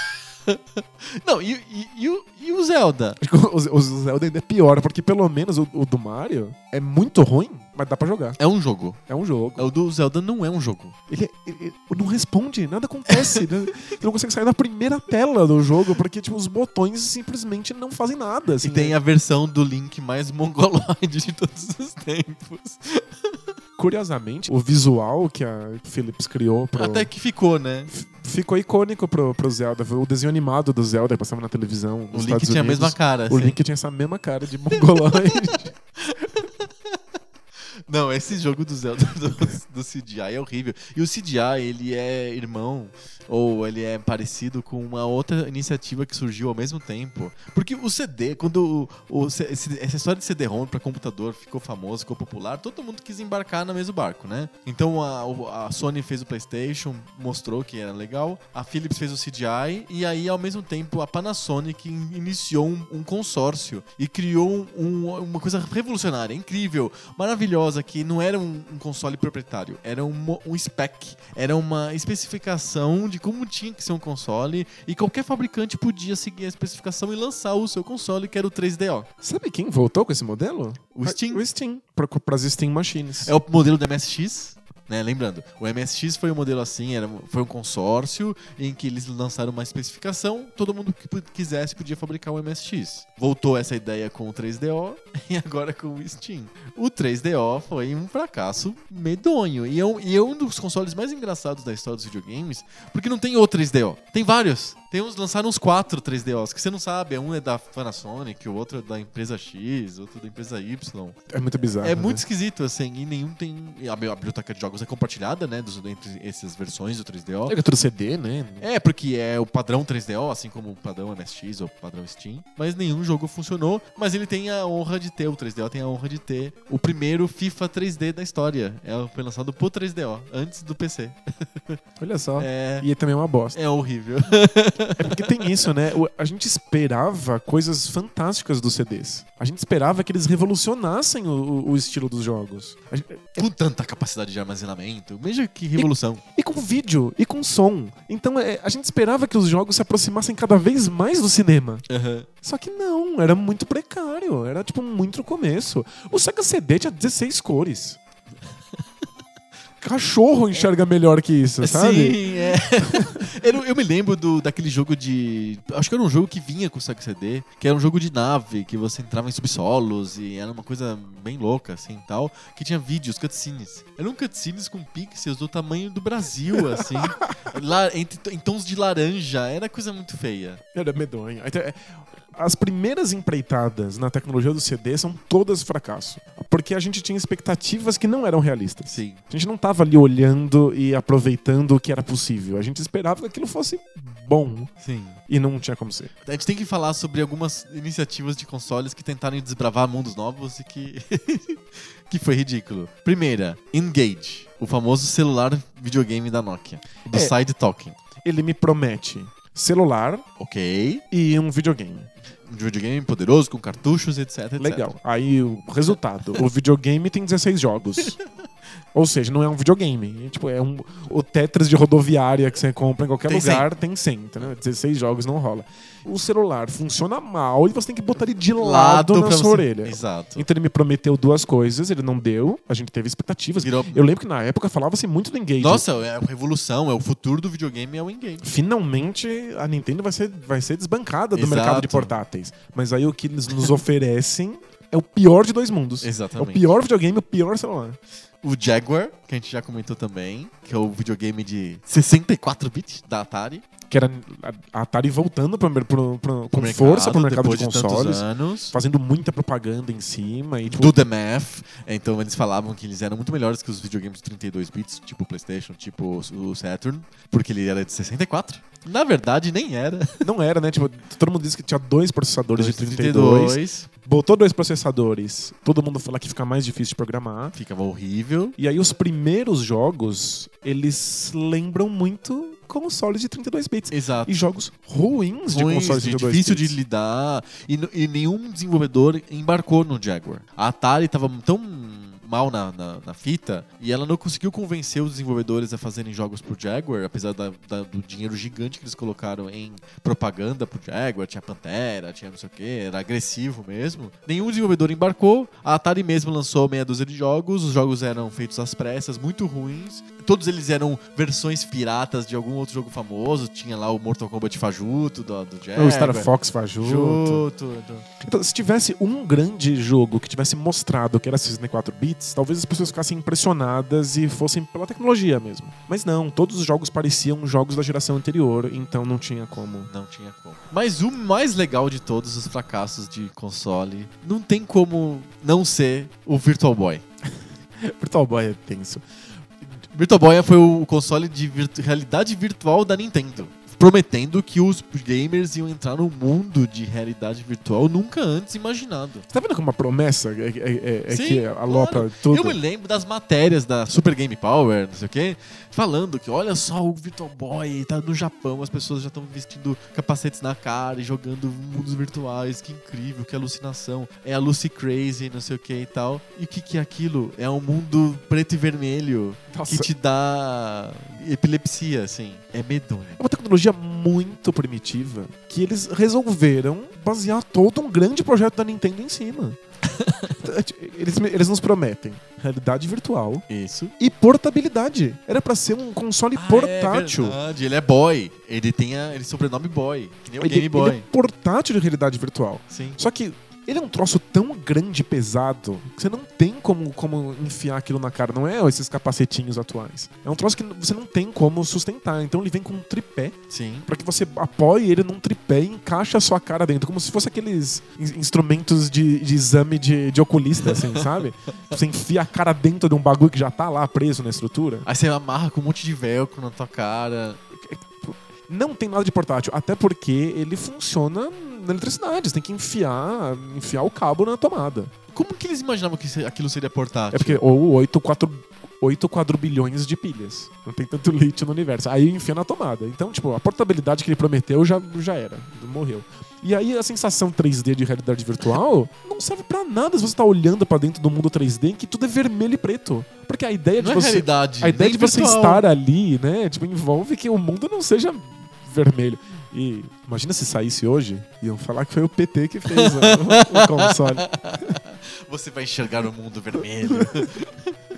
Não, e, e- e o, e o Zelda? <laughs> Acho que o, o Zelda ainda é pior, porque pelo menos o, o do Mario é muito ruim, mas dá pra jogar. É um jogo. É um jogo. O do Zelda não é um jogo. Ele, ele- ele não responde, nada acontece. <laughs> né? Você não consegue sair da primeira tela do jogo, porque tipo, os botões simplesmente não fazem nada. Assim, E tem né? a versão do Link mais mongoloide de todos os tempos. Curiosamente, o visual que a Philips criou pro, Até que ficou, né? f- ficou icônico pro, pro Zelda. O desenho animado do Zelda que passava na televisão. O Link Estados tinha a Unidos. mesma cara. O assim. Link tinha essa mesma cara de mongoloide. <laughs> Não, esse jogo do Zelda <laughs> do, do CGI é horrível. E o CGI, ele é irmão, ou ele é parecido com uma outra iniciativa que surgiu ao mesmo tempo. Porque o CD, quando o, o- esse- essa história de CD-ROM pra computador ficou famoso, ficou popular, todo mundo quis embarcar no mesmo barco, né? Então a, a Sony fez o PlayStation, mostrou que era legal, a Philips fez o CGI, e aí ao mesmo tempo a Panasonic in- iniciou um, um consórcio e criou um- uma coisa revolucionária, incrível, maravilhosa, que não era um, um console proprietário, era um, um spec, era uma especificação de como tinha que ser um console e qualquer fabricante podia seguir a especificação e lançar o seu console, que era o 3DO. Sabe quem voltou com esse modelo? O Steam. O Steam, pra, pras Steam Machines. É o modelo do MSX. Né? Lembrando, o MSX foi um modelo assim, era, foi um consórcio em que eles lançaram uma especificação, todo mundo que quisesse podia fabricar um MSX. Voltou essa ideia com o 3DO <laughs> e agora com o Steam. O 3DO foi um fracasso medonho e é um, e é um dos consoles mais engraçados da história dos videogames, porque não tem o 3DO, tem vários. Tem uns, lançaram uns quatro 3DOs que você não sabe, um é da Panasonic, o outro é da empresa X, outro da empresa Y. É muito bizarro. É né? muito esquisito, assim, e nenhum tem. A bi- a biblioteca de jogos é compartilhada, né? Dos, entre essas versões do 3DO. É que é tudo CD, né? É, porque é o padrão 3DO, assim como o padrão MSX ou o padrão Steam. Mas nenhum jogo funcionou. Mas ele tem a honra de ter, o 3DO tem a honra de ter o primeiro FIFA 3D da história. É, foi lançado pro 3DO, antes do PC. <laughs> Olha só. É. E também é uma bosta. É horrível. <laughs> É porque tem isso, né? A gente esperava coisas fantásticas dos CDs. A gente esperava que eles revolucionassem o, o- estilo dos jogos. Gente- Com tanta capacidade de armazenamento. Veja que revolução. E com vídeo, e com som. Então é, a gente esperava que os jogos se aproximassem cada vez mais do cinema. Aham. Só que não, era muito precário. Era tipo muito começo. O Sega CD tinha 16 cores. Cachorro enxerga melhor que isso, sabe? Sim, é. <laughs> eu, eu me lembro do, daquele jogo de. Acho que era um jogo que vinha com o Sega CD, que era um jogo de nave, que você entrava em subsolos e era uma coisa bem louca, assim tal, que tinha vídeos, cutscenes. Eram cutscenes com pixels do tamanho do Brasil, assim, <laughs> lá, em, em tons de laranja. Era coisa muito feia. Era medonho. As primeiras empreitadas na tecnologia do CD são todas fracasso. Porque a gente tinha expectativas que não eram realistas. Sim. A gente não tava ali olhando e aproveitando o que era possível. A gente esperava que aquilo fosse bom. Sim. E não tinha como ser. A gente tem que falar sobre algumas iniciativas de consoles que tentaram desbravar mundos novos e que. <laughs> que foi ridículo. Primeira, Engage, o famoso celular videogame da Nokia, do É. Side Talking. Ele me promete celular Ok. e um videogame. Um videogame poderoso, com cartuchos, etc, etc. Legal. Aí o resultado: o videogame tem 16 jogos. <laughs> Ou seja, não é um videogame. É, tipo, é um, o Tetris de rodoviária que você compra em qualquer Tem lugar tem 100, entendeu? 16 jogos não rola. O celular funciona mal e você tem que botar ele de lado, Lado na sua você- orelha. Exato. Então ele me prometeu duas coisas, ele não deu, a gente teve expectativas. Virou- Eu lembro que na época falava-se muito do Engage. Nossa, é a revolução, é o futuro do videogame, é o Engage. Finalmente a Nintendo vai ser, vai ser desbancada do Exato. mercado de portáteis. Mas aí o que eles nos oferecem é o pior de dois mundos. É Exatamente. o pior videogame o pior celular. O Jaguar, que a gente já comentou também, que é o videogame de 64 bits da Atari. que era a Atari voltando pro, pro, pro, com Pro força pro mercado depois de consoles, anos. fazendo muita propaganda em cima e tipo, Do The Math. Então eles falavam que eles eram muito melhores que os videogames de 32 bits, tipo o PlayStation, tipo o Saturn, porque ele era de 64. Na verdade, nem era. <laughs> não era, né? Tipo, todo mundo disse que tinha dois processadores de 32, botou dois processadores, todo mundo fala que fica mais difícil de programar. Ficava horrível. E aí os primeiros jogos, eles lembram muito consoles de 32 bits. Exato. E jogos ruins de Ruins, consoles de de 32 difícil bits. de lidar e, e nenhum desenvolvedor embarcou no Jaguar. A Atari estava tão mal na, na, na fita e ela não conseguiu convencer os desenvolvedores a fazerem jogos pro Jaguar, apesar da- da- do dinheiro gigante que eles colocaram em propaganda pro Jaguar, tinha Pantera, tinha não sei o que, era agressivo mesmo. Nenhum desenvolvedor embarcou, a Atari mesmo lançou meia dúzia de jogos, os jogos eram feitos às pressas, muito ruins. Todos eles eram versões piratas de algum outro jogo famoso, tinha lá o Mortal Kombat Fajuto do, do Jaguar. O Star Fox fajuto. Juto. Então, se tivesse um grande jogo que tivesse mostrado que era 64 bits, talvez as pessoas ficassem impressionadas e fossem pela tecnologia mesmo. Mas não, todos os jogos pareciam jogos da geração anterior, então não tinha como. Não tinha como. Mas o mais legal de todos os fracassos de console, não tem como não ser o Virtual Boy. <laughs> Virtual Boy é tenso. Virtual Boy foi o console de virtu- realidade virtual da Nintendo. Prometendo que os gamers iam entrar no mundo de realidade virtual nunca antes imaginado. Você tá vendo como uma promessa é, é- é- é Sim, que alopra claro. tudo? Eu me lembro das matérias da Super Game Power, não sei o quê, falando que olha só o Virtual Boy tá no Japão, as pessoas já estão vestindo capacetes na cara e jogando mundos virtuais, que incrível, que alucinação. É a Lucy Crazy, não sei o que e tal. E o que, que é aquilo? É um mundo preto e vermelho Nossa. que te dá epilepsia, assim. É medonho. É uma tecnologia muito primitiva que eles resolveram basear todo um grande projeto da Nintendo em cima. <laughs> eles, eles nos prometem realidade virtual Isso. e portabilidade. Era pra ser um console portátil. É verdade, ele é boy. Ele tem a, ele sobrenome boy, que nem o ele, Game Boy. ele é portátil de realidade virtual. Sim. Só que ele é um troço tão grande e pesado que você não tem como, como enfiar aquilo na cara. Não é esses capacetinhos atuais. É um troço que você não tem como sustentar. Então ele vem com um tripé Sim. Pra que você apoie ele num tripé e encaixe a sua cara dentro, como se fosse aqueles in- instrumentos de, de exame de, de oculista, assim, <laughs> sabe? Você enfia a cara dentro de um bagulho que já tá lá preso na estrutura. Aí você amarra com um monte de velcro na tua cara. Não tem nada de portátil, até porque ele funciona na eletricidade. Você tem que enfiar, enfiar o cabo na tomada. Como que eles imaginavam que aquilo seria portátil? É porque, ou 8, 4, 8 quadrilhões de pilhas. Não tem tanto lítio no universo. Aí enfia na tomada. Então, tipo, a portabilidade que ele prometeu já, já era. Morreu. E aí a sensação 3D de realidade virtual <laughs> não serve pra nada se você tá olhando pra dentro do mundo 3D em que tudo é vermelho e preto. Porque a ideia de Não é você. realidade. a ideia de você virtual. estar ali, né? Tipo, envolve que o mundo não seja vermelho. E imagina se saísse hoje, iam falar que foi o PT que fez o, <laughs> o console. Você vai enxergar o mundo vermelho. <laughs>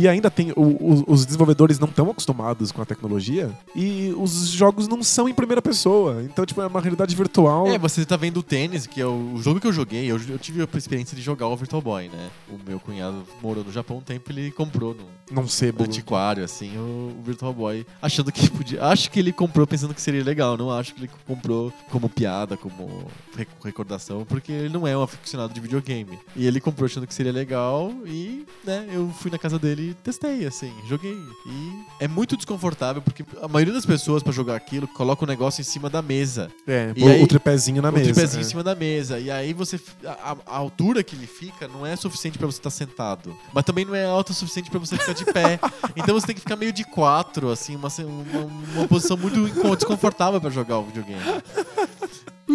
E ainda tem. o- o- os desenvolvedores não estão acostumados com a tecnologia e os jogos não são em primeira pessoa. Então, tipo, é uma realidade virtual. é, você tá vendo o tênis, que é o, jogo que eu joguei. Eu, eu tive a experiência de jogar o Virtual Boy, né? O meu cunhado morou no Japão um tempo, ele comprou no não sei, no antiquário, assim, o, o Virtual Boy. Achando que podia. Acho que ele comprou pensando que seria legal. Não acho que ele comprou como piada, como rec- recordação, porque ele não é um aficionado de videogame. E ele comprou achando que seria legal e, né, eu fui na casa dele e testei, assim, joguei. E é muito desconfortável, porque a maioria das pessoas, pra jogar aquilo, coloca o negócio em cima da mesa. É, E o, aí- o tripézinho na o mesa. tripézinho é. em cima da mesa. E aí você. A, a- altura que ele fica não é suficiente pra você estar sentado. Mas também não é alta o suficiente pra você ficar de pé. <laughs> então você tem que ficar meio de quatro, assim, uma, uma, uma posição muito desconfortável pra jogar o videogame.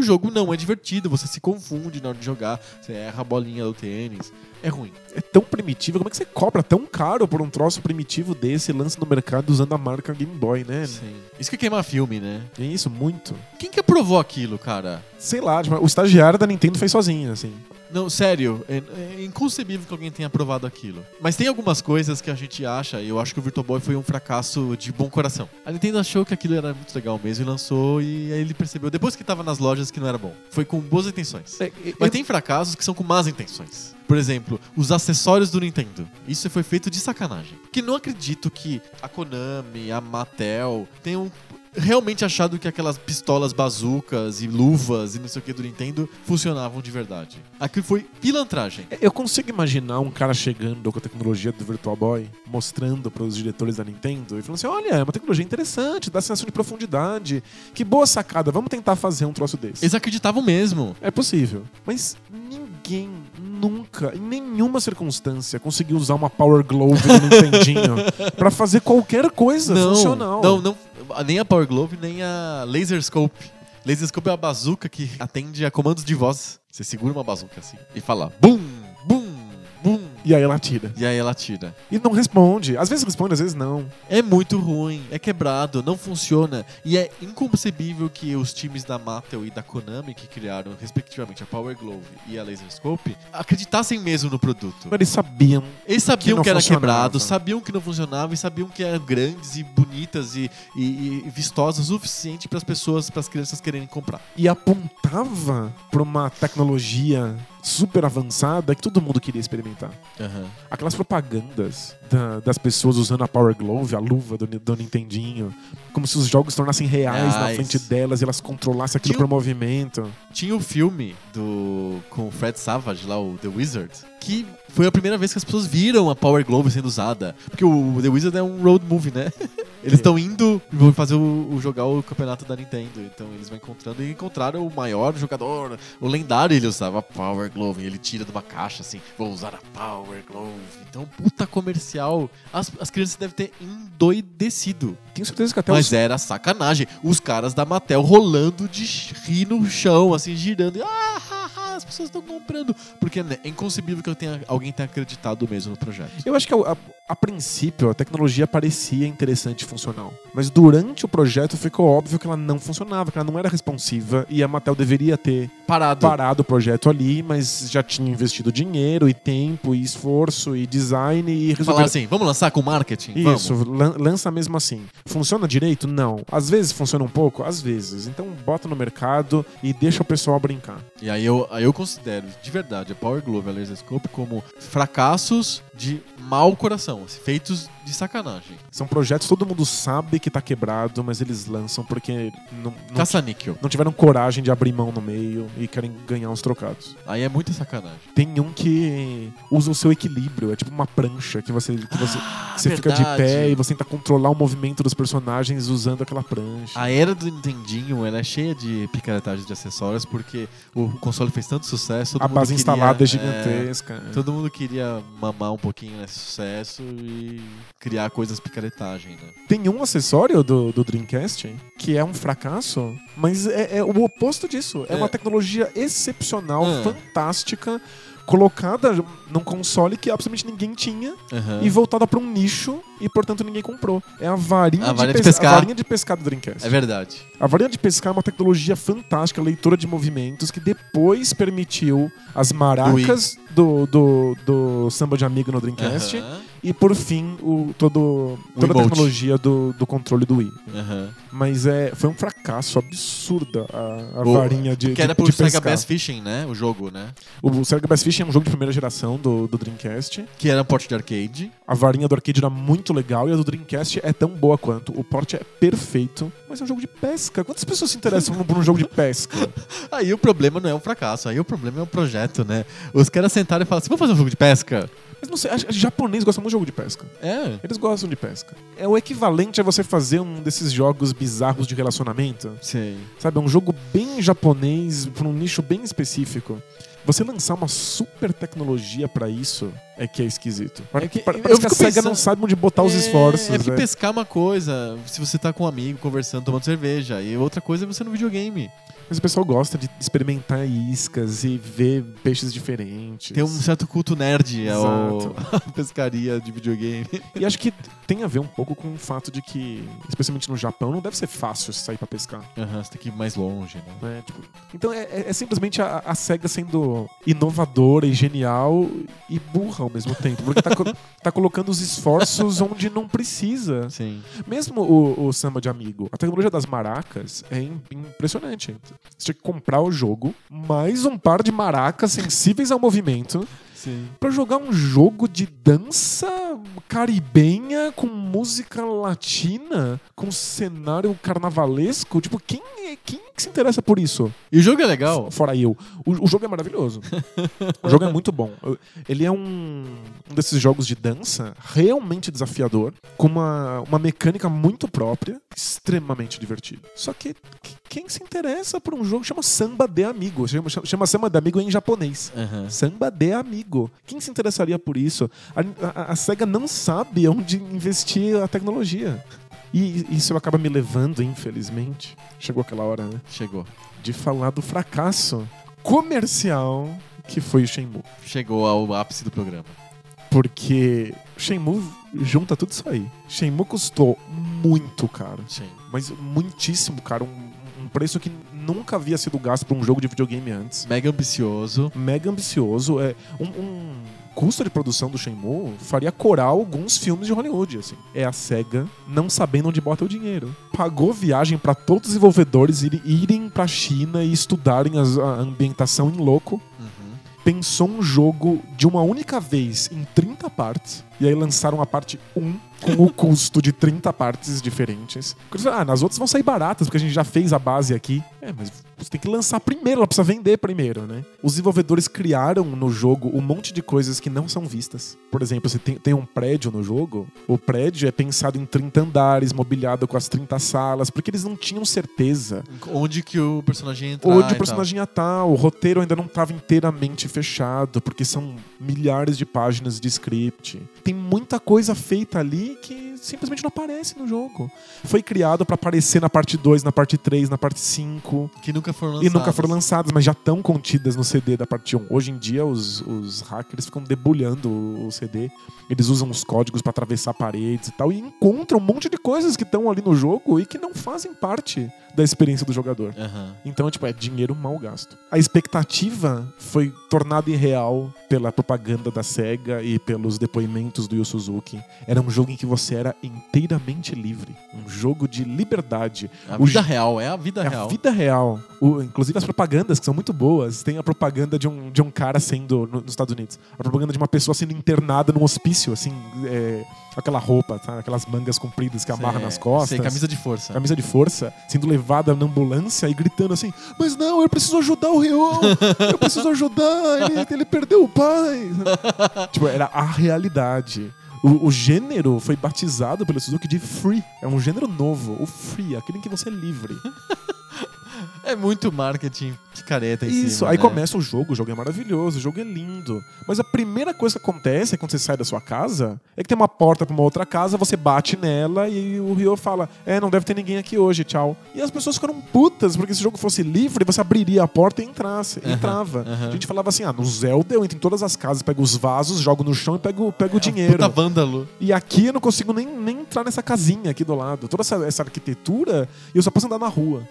O jogo não é divertido, você se confunde na hora de jogar, você erra a bolinha do tênis. É ruim. É tão primitivo. Como é que você cobra tão caro por um troço primitivo desse e lança no mercado usando a marca Game Boy, né? Sim. Isso que é queimar filme, né? É isso, muito. Quem que aprovou aquilo, cara? Sei lá, tipo, o estagiário da Nintendo fez sozinho, assim. Não, sério, é, é inconcebível que alguém tenha aprovado aquilo. Mas tem algumas coisas que a gente acha, e eu acho que o Virtual Boy foi um fracasso de bom coração. A Nintendo achou que aquilo era muito legal mesmo e lançou, e aí ele percebeu, depois que tava nas lojas, que não era bom. Foi com boas intenções. É, Mas tem fracassos que são com más intenções. Por exemplo, os acessórios do Nintendo. Isso foi feito de sacanagem. Porque não acredito que a Konami, a Mattel tenham realmente achado que aquelas pistolas bazucas e luvas e não sei o que do Nintendo funcionavam de verdade. Aquilo foi pilantragem. Eu consigo imaginar um cara chegando com a tecnologia do Virtual Boy, mostrando para os diretores da Nintendo e falando assim: olha, é uma tecnologia interessante, dá sensação de profundidade. Que boa sacada, vamos tentar fazer um troço desse. Eles acreditavam mesmo. É possível. Mas ninguém nunca, em nenhuma circunstância, conseguiu usar uma Power Glove do Nintendinho <laughs> pra fazer qualquer coisa funcional. Não, não, nem a Power Glove, nem a Laser Scope. Laser Scope é a bazuca que atende a comandos de voz. Você segura uma bazuca assim e fala BUM! BUM! E aí ela tira. E aí ela tira. E não responde. Às vezes responde, às vezes não. É muito ruim, é quebrado, não funciona. E é inconcebível que os times da Mattel e da Konami, que criaram respectivamente a Power Glove e a Laser Scope, acreditassem mesmo no produto. Mas eles sabiam. Eles sabiam que que, era quebrado, sabiam que não funcionava e sabiam que eram grandes e bonitas e, e- e vistosas o suficiente para as pessoas, para as crianças quererem comprar. E apontava pra uma tecnologia super avançada que todo mundo queria experimentar. Aquelas propagandas da- das pessoas usando a Power Glove, a luva do, do Nintendinho, como se os jogos se tornassem reais na frente delas e elas controlassem aquilo Tinha por movimento. Tinha o filme do com o Fred Savage lá, o The Wizard, que foi a primeira vez que as pessoas viram a Power Glove sendo usada. Porque o The Wizard é um road movie, né? <laughs> Eles estão indo e vão fazer o, o- jogar o campeonato da Nintendo. Então eles vão encontrando e encontraram o maior jogador, o lendário. Ele usava a Power Glove. e Ele tira de uma caixa assim: vou usar a Power Glove. Então, puta comercial. As, as crianças devem ter endoidecido. Tenho certeza que até Mas os, era sacanagem. Os caras da Mattel rolando de rir no chão, assim, girando. Ah, as pessoas estão comprando. Porque né, é inconcebível que eu tenha, alguém tenha acreditado mesmo no projeto. Eu acho que a, a- a princípio a tecnologia parecia interessante e funcional. Mas durante o projeto ficou óbvio que ela não funcionava, que ela não era responsiva e a Mattel deveria ter Parado. parado o projeto ali, mas já tinha investido dinheiro e tempo e esforço e design e Falar resolver. assim, vamos lançar com marketing? Isso, lan- lança mesmo assim. Funciona direito? Não. Às vezes funciona um pouco? Às vezes. Então bota no mercado e deixa o pessoal brincar. E aí eu, aí eu considero, de verdade, a Power Glove e a Laser Scope como fracassos de mau coração, assim, feitos de sacanagem. São projetos que todo mundo sabe que tá quebrado, mas eles lançam porque não, não, Caça-níquel. não tiveram coragem de abrir mão no meio e querem ganhar uns trocados. Aí é muita sacanagem. Tem um que usa o seu equilíbrio, é tipo uma prancha que você, que você, Ah, que você fica de pé e você tenta controlar o movimento dos personagens usando aquela prancha. A era do Nintendinho ela é cheia de picaretagens de acessórios porque o console fez tanto sucesso. a base queria, instalada é é, gigantesca. todo mundo queria mamar um pouquinho nesse sucesso e criar coisas picaretagem, né? Tem um acessório do, do Dreamcast que é um fracasso, mas é, é o oposto disso. É, É. uma tecnologia excepcional, Ah. fantástica, colocada num console que absolutamente ninguém tinha Aham. e voltada para um nicho e, portanto, ninguém comprou. É a varinha, A varinha de pes- pescar. a varinha de pescar do Dreamcast. É verdade. A varinha de pescar é uma tecnologia fantástica, leitura de movimentos, que depois permitiu as maracas do, do, do samba de amigo no Dreamcast Aham. E, por fim, o, todo, toda a tecnologia do, do controle do Wii. Aham. Mas é, foi um fracasso absurdo a, a O- varinha de, Que de, era pro de Sega. Bass Fishing, né? O jogo, né? O Sega Bass Fishing é um jogo de primeira geração do, do Dreamcast. Que era um porte de arcade. A varinha do arcade era muito legal e a do Dreamcast é tão boa quanto. O porte é perfeito, mas é um jogo de pesca. Quantas pessoas se interessam por um jogo de pesca? <laughs> Aí o problema não é um fracasso, aí o problema é o projeto, né? Os caras sentaram e falaram assim: vamos fazer um jogo de pesca? Mas não sei, acho que japonês gosta muito de jogo de pesca. É. Eles gostam de pesca. É o equivalente a você fazer um desses jogos bizarros de relacionamento. Sei. Sabe, é um jogo bem japonês, para um nicho bem específico. Você lançar uma super tecnologia pra isso é que é esquisito. É que- Parece eu que a SEGA pensando- não sabe onde botar os É, esforços. É porque né? pescar é uma coisa, se você tá com um amigo conversando, tomando cerveja, e outra coisa é você no videogame. Mas o pessoal gosta de experimentar iscas e ver peixes diferentes. Tem um certo culto nerd ao à <laughs> pescaria de videogame. E acho que tem a ver um pouco com o fato de que, especialmente no Japão, não deve ser fácil sair pra pescar. Aham, você tem que ir mais longe, né? né? Tipo, então é, é- é simplesmente a, a SEGA sendo inovadora e genial e burra ao mesmo tempo. Porque tá, co- tá colocando os esforços onde não precisa. Sim. Mesmo o, o samba de amigo, a tecnologia das maracas é im- impressionante. Você tinha que comprar o jogo, mais um par de maracas sensíveis ao movimento, Sim. pra jogar um jogo de dança caribenha com música latina, com cenário carnavalesco. Tipo, quem, é- quem que se interessa por isso? E o jogo é legal. Fora eu. O, o jogo é maravilhoso. o jogo é muito bom. Ele é um, um desses jogos de dança realmente desafiador, com uma, uma mecânica muito própria, extremamente divertido. Só que que- quem se interessa por um jogo que chama Samba de Amigo? Chama, chama Samba de Amigo em japonês. Aham. Samba de amigo. Quem se interessaria por isso? A, a- a SEGA não sabe onde investir a tecnologia. E isso acaba me levando, infelizmente. Chegou aquela hora, né? Chegou. De falar do fracasso comercial que foi o Shenmue. Chegou ao ápice do programa. Porque Shenmue junta tudo isso aí. Shenmue custou muito caro. Sim. Mas muitíssimo caro. Um, um preço que nunca havia sido gasto por um jogo de videogame antes. Mega ambicioso. mega ambicioso. É um, um custo de produção do Shenmue faria corar alguns filmes de Hollywood, assim. É a Sega não sabendo onde bota o dinheiro. Pagou viagem pra todos os desenvolvedores irem, pra China e estudarem a ambientação em louco. Uhum. Pensou um jogo de uma única vez em 30 partes. E aí lançaram a parte 1 com o custo de 30 partes diferentes. Ah, nas outras vão sair baratas, porque a gente já fez a base aqui. É, mas você tem que lançar primeiro, ela precisa vender primeiro, né? Os desenvolvedores criaram no jogo um monte de coisas que não são vistas. Por exemplo, você tem, tem um prédio no jogo, o prédio é pensado em 30 andares, mobiliado com as 30 salas, porque eles não tinham certeza Onde que o personagem entra? Onde o personagem ia tá, o roteiro ainda não estava inteiramente fechado, porque são milhares de páginas de script. Tem muita coisa feita ali que simplesmente não aparece no jogo. Foi criado para aparecer na parte 2, na parte 3, na parte 5. Que nunca foram E lançados. nunca foram lançadas, mas já estão contidas no CD da parte 1. Hoje em dia, os, os hackers ficam debulhando o CD. Eles usam os códigos para atravessar paredes e tal. E encontram um monte de coisas que estão ali no jogo e que não fazem parte da experiência do jogador. Aham. Então, tipo, é dinheiro mal gasto. A expectativa foi tornada irreal pela propaganda da SEGA e pelos depoimentos do Yu Suzuki. Era um jogo em que você era inteiramente livre. Um jogo de liberdade. A O vida real, é a vida é real. a vida real. O- inclusive as propagandas, que são muito boas. Tem a propaganda de um, de um cara sendo, no- nos Estados Unidos, a propaganda de uma pessoa sendo internada num hospício, assim, é, aquela roupa, tá? aquelas mangas compridas que amarra Sei, nas costas. sei, camisa de força. camisa de força, sendo levada na ambulância e gritando assim: Mas não, eu preciso ajudar o Ryo! Eu preciso ajudar! Ele, ele perdeu o pai! <laughs> tipo, era a realidade. O, o gênero foi batizado pelo Suzuki de free. É um gênero novo, o free, aquele em que você é livre. <laughs> É muito marketing de careta em Isso, cima, aí né? começa o jogo, o jogo é maravilhoso, o jogo é lindo. Mas a primeira coisa que acontece quando você sai da sua casa é que tem uma porta pra uma outra casa, você bate nela e o Ryo fala: É, não deve ter ninguém aqui hoje, tchau. E as pessoas ficaram putas, porque se o jogo fosse livre, você abriria a porta e entrasse, entrava. A gente falava assim: Ah, no Zelda eu entro em todas as casas, pego os vasos, jogo no chão e pego, pego o dinheiro. É Puta vândalo. E aqui eu não consigo nem, nem entrar nessa casinha aqui do lado. Toda essa, essa arquitetura, e eu só posso andar na rua.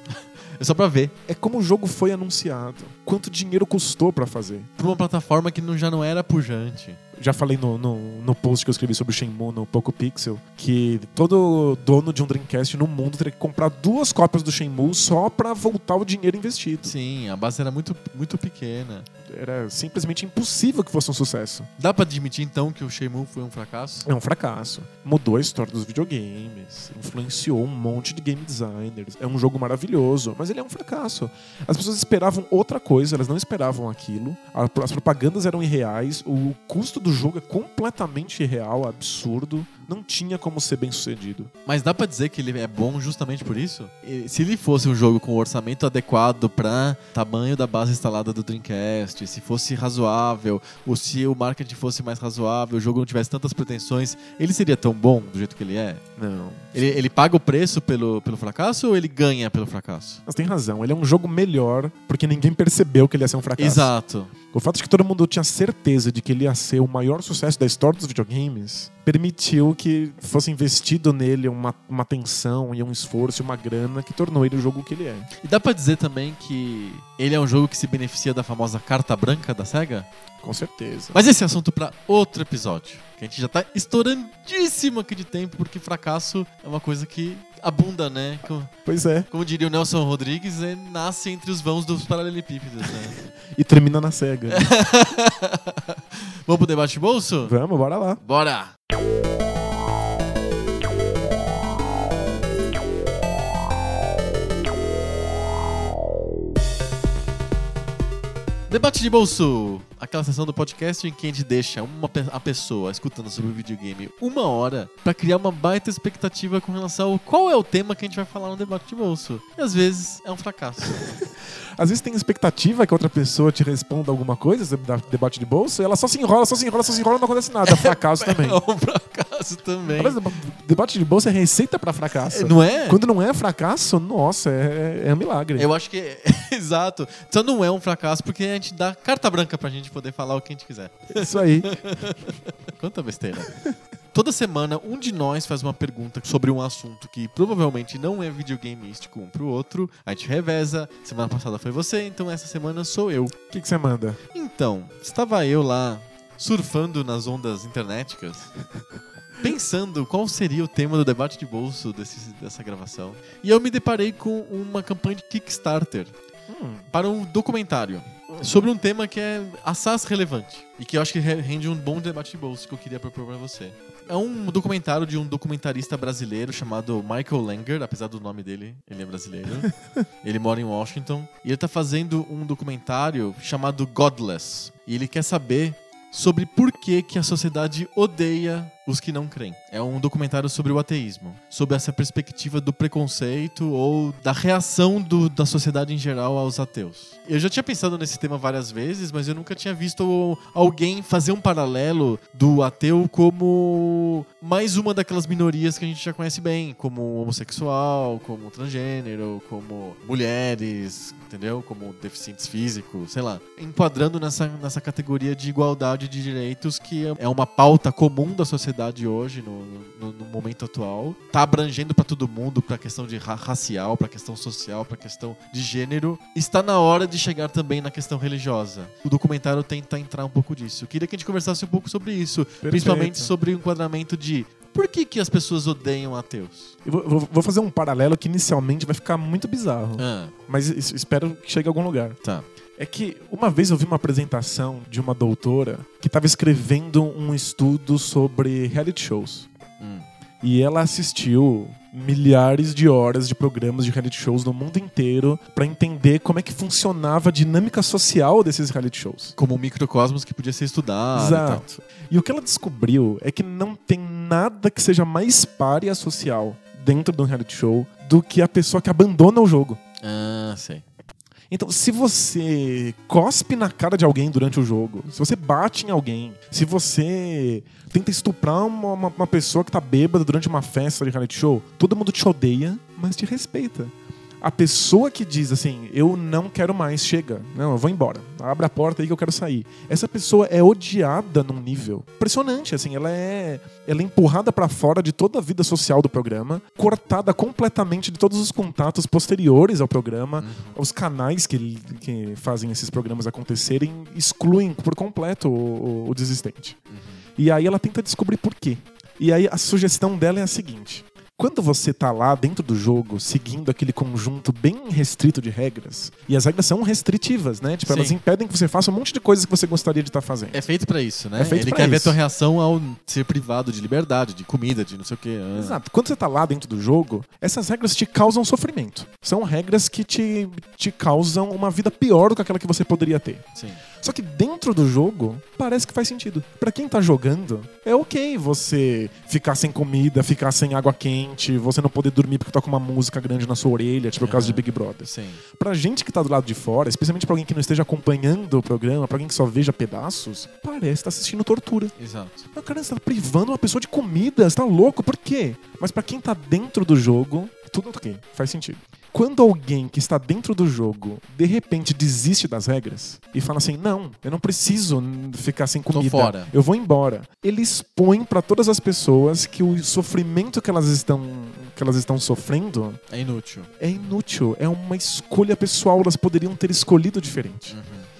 É só pra ver. É como o jogo foi anunciado. Quanto dinheiro custou pra fazer. Pra uma plataforma que não, já não era pujante. Já falei no, no, no post que eu escrevi sobre o Shenmue no Poco Pixel que todo dono de um Dreamcast no mundo teria que comprar duas cópias do Shenmue só pra voltar o dinheiro investido. Sim, a base era muito, muito pequena. Era simplesmente impossível que fosse um sucesso. Dá pra admitir então que o Shenmue foi um fracasso? É um fracasso. Mudou a história dos videogames, influenciou um monte de game designers. É um jogo maravilhoso, mas ele é um fracasso. As pessoas esperavam outra coisa, elas não esperavam aquilo. As propagandas eram irreais, o custo do jogo é completamente irreal, absurdo. Não tinha como ser bem sucedido. Mas dá pra dizer que ele é bom justamente por isso? E se ele fosse um jogo com orçamento adequado pra tamanho da base instalada do Dreamcast, se fosse razoável, ou se o marketing fosse mais razoável, o jogo não tivesse tantas pretensões, ele seria tão bom do jeito que ele é? Não. Ele, ele paga o preço pelo, pelo fracasso ou ele ganha pelo fracasso? Mas tem razão, ele é um jogo melhor porque ninguém percebeu que ele ia ser um fracasso. Exato. O fato de que todo mundo tinha certeza de que ele ia ser o maior sucesso da história dos videogames permitiu que fosse investido nele uma, uma atenção e um esforço e uma grana que tornou ele o jogo que ele é. E dá pra dizer também que ele é um jogo que se beneficia da famosa carta branca da SEGA? Com certeza. Mas esse é assunto pra outro episódio. Que a gente já tá estourandíssimo aqui de tempo, porque fracasso é uma coisa que abunda, né? Como, Pois é. como diria o Nelson Rodrigues, é, nasce entre os vãos dos paralelepípedos, né? <laughs> E termina na SEGA. <laughs> Vamos pro debate de bolso? Vamos, bora lá. Bora! Debate de bolso, aquela sessão do podcast em que a gente deixa uma pe- a pessoa escutando sobre o videogame uma hora pra criar uma baita expectativa com relação ao qual é o tema que a gente vai falar no debate de bolso. E às vezes é um fracasso. <laughs> Às vezes tem expectativa que outra pessoa te responda alguma coisa, dá debate de bolso, e ela só se enrola, só se enrola, só se enrola, não acontece nada. <laughs> É fracasso também. É um fracasso também. Mas, debate de bolso é receita pra fracasso. Não é? Quando não é fracasso, nossa, é, é um milagre. Eu acho que. <laughs> Exato. Então não é um fracasso porque a gente dá carta branca pra gente poder falar o que a gente quiser. Isso aí. <laughs> Quanta besteira. Toda semana, um de nós faz uma pergunta sobre um assunto que provavelmente não é videogameístico um pro outro. A gente reveza. Semana passada foi você, então essa semana sou eu. O que, que você manda? Então, estava eu lá surfando nas ondas internéticas, <laughs> pensando qual seria o tema do debate de bolso desse- dessa gravação. E eu me deparei com uma campanha de Kickstarter Hum, para um documentário sobre um tema que é assaz relevante e que eu acho que re- rende um bom debate de bolso que eu queria propor para você. É um documentário de um documentarista brasileiro chamado Michael Langer, apesar do nome dele, ele é brasileiro. <laughs> ele mora em Washington e ele tá fazendo um documentário chamado Godless. E ele quer saber sobre por que, que a sociedade odeia os que não creem. É um documentário sobre o ateísmo, sobre essa perspectiva do preconceito ou da reação do- da sociedade em geral aos ateus. Eu já tinha pensado nesse tema várias vezes, mas eu nunca tinha visto alguém fazer um paralelo do ateu como mais uma daquelas minorias que a gente já conhece bem, como homossexual, como transgênero, como mulheres, entendeu? Como deficientes físicos, sei lá. Enquadrando nessa, nessa categoria de igualdade de direitos que é uma pauta comum da sociedade hoje, no, no- no momento atual. Tá abrangendo pra todo mundo, pra questão de ra racial, pra questão social, pra questão de gênero. Está na hora de chegar também na questão religiosa. O documentário tenta entrar um pouco disso. Eu queria que a gente conversasse um pouco sobre isso, principalmente sobre o enquadramento de por que, que as pessoas odeiam ateus? eu vou, vou- fazer um paralelo que inicialmente vai ficar muito bizarro, Ah, mas es- espero que chegue a algum lugar. tá. É que uma vez eu vi uma apresentação de uma doutora que estava escrevendo um estudo sobre reality shows. Hum. E ela assistiu milhares de horas de programas de reality shows no mundo inteiro para entender como é que funcionava a dinâmica social desses reality shows. Como um microcosmos que podia ser estudado. Exato. E o que ela descobriu é que não tem nada que seja mais párea social dentro de um reality show do que a pessoa que abandona o jogo. E. Ah, sei. Então, se você cospe na cara de alguém durante o jogo, se você bate em alguém, se você tenta estuprar uma, uma- uma pessoa que tá bêbada durante uma festa de reality show, todo mundo te odeia, mas te respeita. A pessoa que diz assim, eu não quero mais, chega, não, eu vou embora, abre a porta aí que eu quero sair. Essa pessoa é odiada num nível impressionante, assim, ela é, ela é empurrada pra fora de toda a vida social do programa, cortada completamente de todos os contatos posteriores ao programa, os canais que, que fazem esses programas acontecerem excluem por completo o, o- o desistente. E aí ela tenta descobrir por quê. E aí a sugestão dela é a seguinte. Quando você tá lá dentro do jogo, seguindo aquele conjunto bem restrito de regras, e as regras são restritivas, né? Tipo, elas Sim. impedem que você faça um monte de coisas que você gostaria de estar fazendo. É feito pra isso, né? É feito Ele quer ver a isso. tua reação ao ser privado de liberdade, de comida, de não sei o quê. Ah. Exato. Quando você tá lá dentro do jogo, essas regras te causam sofrimento. São regras que te, te causam uma vida pior do que aquela que você poderia ter. Sim. Só que dentro do jogo, parece que faz sentido. Pra quem tá jogando, é ok você ficar sem comida, ficar sem água quente, você não poder dormir porque toca uma música grande na sua orelha, tipo o caso de Big Brother. Sim. Pra gente que tá do lado de fora, especialmente pra alguém que não esteja acompanhando o programa, pra alguém que só veja pedaços, parece estar assistindo tortura. Exato. Mas, cara, você tá privando uma pessoa de comida, você tá louco, por quê? Mas pra quem tá dentro do jogo, tudo ok, faz sentido. Quando alguém que está dentro do jogo, de repente desiste das regras e fala assim: não, eu não preciso ficar sem comida, fora. eu vou embora. Ele expõe pra todas as pessoas que o sofrimento que elas estão que elas estão sofrendo É inútil. é inútil, é uma escolha pessoal, elas poderiam ter escolhido diferente.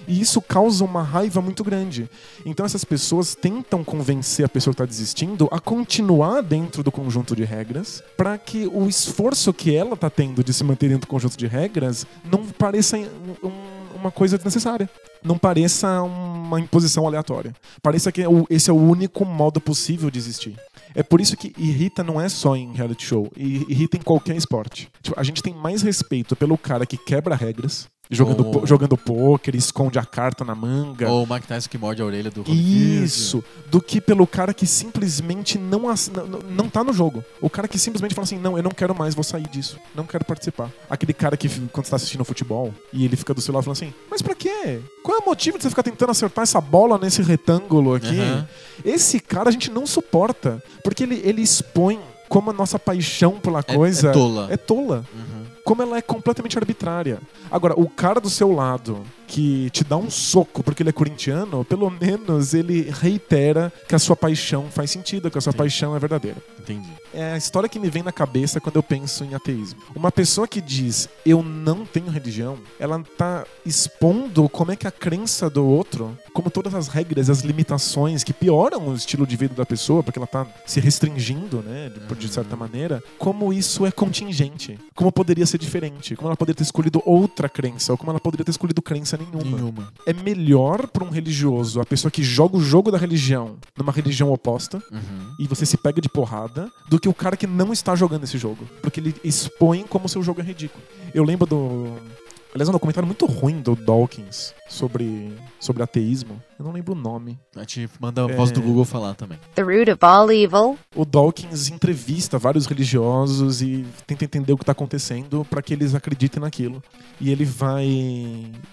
E isso causa uma raiva muito grande. Então essas pessoas tentam convencer a pessoa que está desistindo a continuar dentro do conjunto de regras, para que o esforço que ela está tendo de se manter dentro do conjunto de regras não pareça um- um- uma coisa desnecessária. Não pareça uma imposição aleatória. Pareça que é esse é o único modo possível de existir. É por isso que irrita não é só em reality show, irrita em qualquer esporte. Tipo, a gente tem mais respeito pelo cara que quebra regras, jogando, jogando pôquer, esconde a carta na manga. Ou o Mike Tyson que morde a orelha do. Isso, do que pelo cara que simplesmente não, não, não- tá no jogo. O cara que simplesmente fala assim: não, eu não quero mais, vou sair disso. Não quero participar. Aquele cara que, quando você tá assistindo futebol, e ele fica do seu lado falando assim: mas pra quê? Qual é o motivo de você ficar tentando acertar essa bola nesse retângulo aqui? Aham. Esse cara a gente não suporta, porque ele, ele expõe como a nossa paixão pela É- coisa é tola. é tola Uhum. Como ela é completamente arbitrária. Agora, o cara do seu lado que te dá um soco porque ele é corintiano, pelo menos ele reitera que a sua paixão faz sentido, que a sua Sim. paixão é verdadeira. Entendi. É a história que me vem na cabeça quando eu penso em ateísmo. Uma pessoa que diz eu não tenho religião, ela tá expondo como é que a crença do outro, como todas as regras, as limitações que pioram o estilo de vida da pessoa, porque ela tá se restringindo, né, de, por- de certa maneira, como isso é contingente, como poderia ser diferente, como ela poderia ter escolhido outra crença, ou como ela poderia ter escolhido crença nenhuma Nenhuma. é melhor para um religioso, a pessoa que joga o jogo da religião numa religião oposta, Uhum. e você se pega de porrada, do que o cara que não está jogando esse jogo. Porque ele expõe como seu jogo é ridículo. Eu lembro do. Aliás, um documentário muito ruim do Dawkins sobre, sobre ateísmo. Eu não lembro o nome. A gente manda a voz É. do Google falar também. The root of all evil, O Dawkins entrevista vários religiosos e tenta entender o que está acontecendo para que eles acreditem naquilo. E ele vai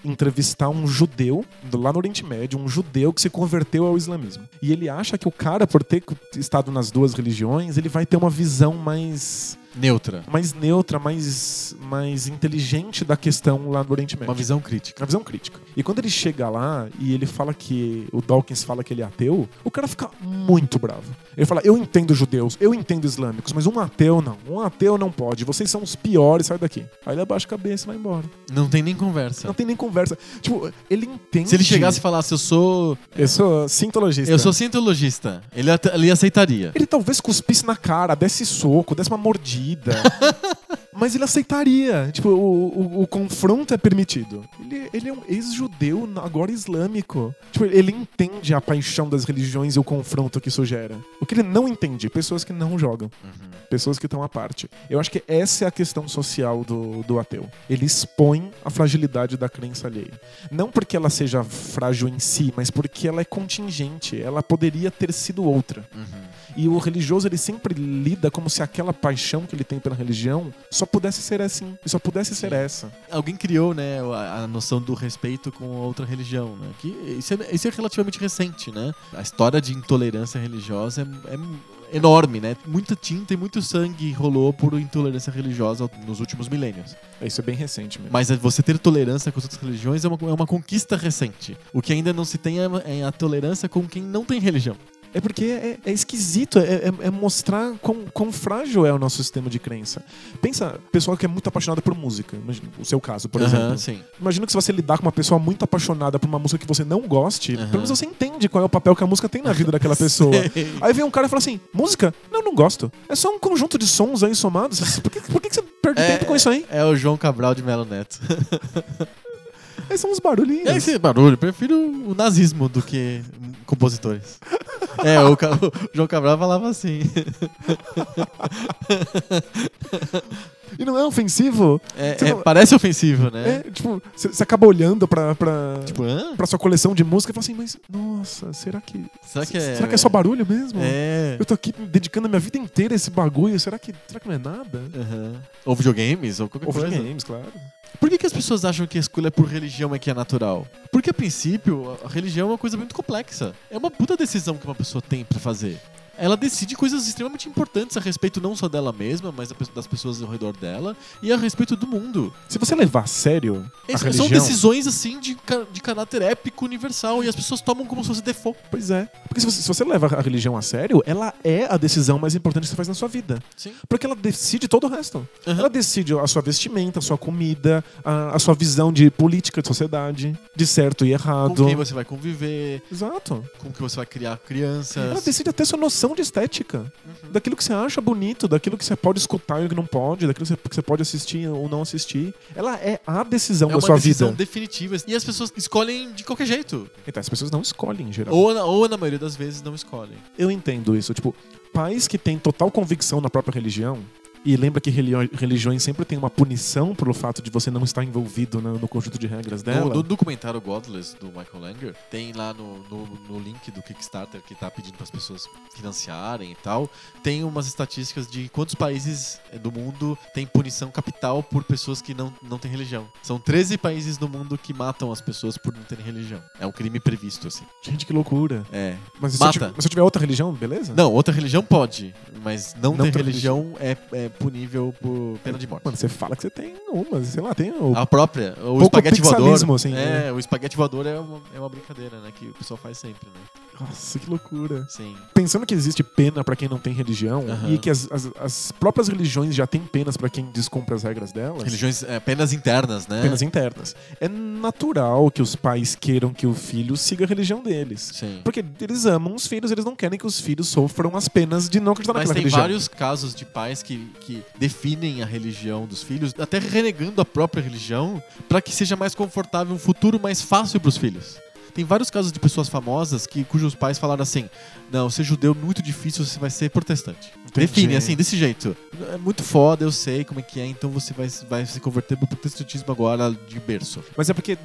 entrevistar um judeu do- lá no Oriente Médio, um judeu que se converteu ao islamismo. E ele acha que o cara, por ter estado nas duas religiões, ele vai ter uma visão mais Neutra. mais neutra, mais, mais inteligente da questão lá no Oriente Médio. Uma visão crítica. Uma visão crítica. E quando ele chega lá e ele fala que. O Dawkins fala que ele é ateu, o cara fica muito bravo. Ele fala: Eu entendo judeus, eu entendo islâmicos, mas um ateu não. Um ateu não pode. Vocês são os piores, sai daqui. Aí ele abaixa a cabeça e vai embora. Não tem nem conversa. Não tem nem conversa. Tipo, ele entende. Se ele chegasse e falasse, eu sou. Eu sou sintologista. Eu sou cientologista, ele, ele aceitaria. Ele talvez cuspisse na cara, desse soco, desse uma mordida. <laughs> mas ele aceitaria. Tipo, o, o, o confronto é permitido. Ele, ele é um ex-judeu, agora islâmico. Tipo, ele entende a paixão das religiões e o confronto que isso gera. O que ele não entende, pessoas que não jogam. Pessoas que estão à parte. Eu acho que essa é a questão social do, do ateu. Ele expõe a fragilidade da crença alheia. Não porque ela seja frágil em si, mas porque ela é contingente. Ela poderia ter sido outra. E o religioso, ele sempre lida como se aquela paixão que ele tem pela religião só pudesse ser assim. E só pudesse ser Sim. essa. Alguém criou, né, a, noção do respeito com outra religião, né? Que isso, é, isso é relativamente recente, né? A história de intolerância religiosa é, é enorme, né? Muita tinta e muito sangue rolou por intolerância religiosa nos últimos milênios. Isso é bem recente mesmo. Mas você ter tolerância com as outras religiões é uma, é uma conquista recente. O que ainda não se tem é, é a tolerância com quem não tem religião. É porque é, é esquisito, é, é- é mostrar quão, quão frágil é o nosso sistema de crença. Pensa, pessoal que é muito apaixonado por música, imagina, o seu caso, por Aham, exemplo. sim. Imagina que se você lidar com uma pessoa muito apaixonada por uma música que você não goste, Aham. pelo menos você entende qual é o papel que a música tem na vida daquela <laughs> pessoa. Aí vem um cara e fala assim: música? Não, não gosto. É só um conjunto de sons aí somados. Por que, por que você perde É- tempo com isso aí? É o João Cabral de Melo Neto. <laughs> Esses são uns barulhinhos. É esse barulho, prefiro o nazismo do que compositores. <laughs> É, o, Ca- o João Cabral falava assim. <laughs> E não é ofensivo? É, é, não- parece ofensivo, né? É, tipo, você acaba olhando pra, pra, Tipo, hã? pra sua coleção de música e fala assim, mas, nossa, será que. Será que é. será que é só barulho mesmo? É. Eu tô aqui dedicando a minha vida inteira a esse bagulho, será que, será que não é nada? Aham. Ou videogames, ou qualquer Ou coisa. videogames, claro. Por que, que as pessoas acham que a escolha por religião é que é natural? Porque, a princípio, a religião é uma coisa muito complexa. É uma puta decisão que uma pessoa tem pra fazer. Ela decide coisas extremamente importantes a respeito não só dela mesma, mas das pessoas ao redor dela e a respeito do mundo. Se você levar a sério a Esse- religião... São decisões, assim, de, de caráter épico universal e as pessoas tomam como se fosse default. Pois é. Porque se você, se você leva a religião a sério, ela é a decisão mais importante que você faz na sua vida. Sim. Porque ela decide todo o resto. Aham. Ela decide a sua vestimenta, a sua comida, a, a sua visão de política de sociedade, de certo e Com errado. quem você vai conviver, Exato. com que você vai criar crianças. Ela decide até sua noção de estética. Daquilo que você acha bonito, daquilo que você pode escutar e o que não pode, daquilo que você- pode assistir ou não assistir. Ela é a decisão É da uma sua decisão vida. definitiva. E as pessoas escolhem de qualquer jeito. Então, as pessoas não escolhem em geral. Ou na, ou na maioria das vezes não escolhem. Eu entendo isso. Tipo, pais que têm total convicção na própria religião. E lembra que religiões sempre tem uma punição pelo fato de você não estar envolvido na- no conjunto de regras dela. No, no documentário Godless, do Michael Langer, tem lá no, no, no link do Kickstarter que tá pedindo para as pessoas financiarem e tal, tem umas estatísticas de quantos países eh, do mundo tem punição capital por pessoas que não, não têm religião. São 13 países no mundo que matam as pessoas por não terem religião. É um crime previsto, assim. Gente, que loucura. É. Mas se Mata. eu, tiver, se eu tiver outra religião, beleza? Não, outra religião pode, mas não, Não ter ter religião é, é punível por pena de morte. Mano, você fala que você tem uma, sei lá, tem o. A própria, o espaguete voador. assim, é, o espaguete voador é uma, é uma brincadeira, né? Que o pessoal faz sempre, né? Nossa, que loucura. Sim. Pensando que existe pena pra quem não tem religião Aham. e que as, as, as próprias religiões já têm penas pra quem descumpre as regras delas. Religiões é, penas internas, né? Penas internas. É natural que os pais queiram que o filho siga a religião deles. Sim. Porque eles amam os filhos, eles não querem que os filhos sofram as penas de não acreditar Mas naquela tem religião. vários casos de pais que, que definem a religião dos filhos, até renegando a própria religião, pra que seja mais confortável, um futuro mais fácil pros filhos. Tem vários casos de pessoas famosas que, cujos pais falaram assim: Não, ser judeu é muito difícil, você vai ser protestante. Entendi. Define, assim, desse jeito. É muito foda, eu sei como é que é, então você vai, vai se converter pro protestantismo agora de berço. Mas é porque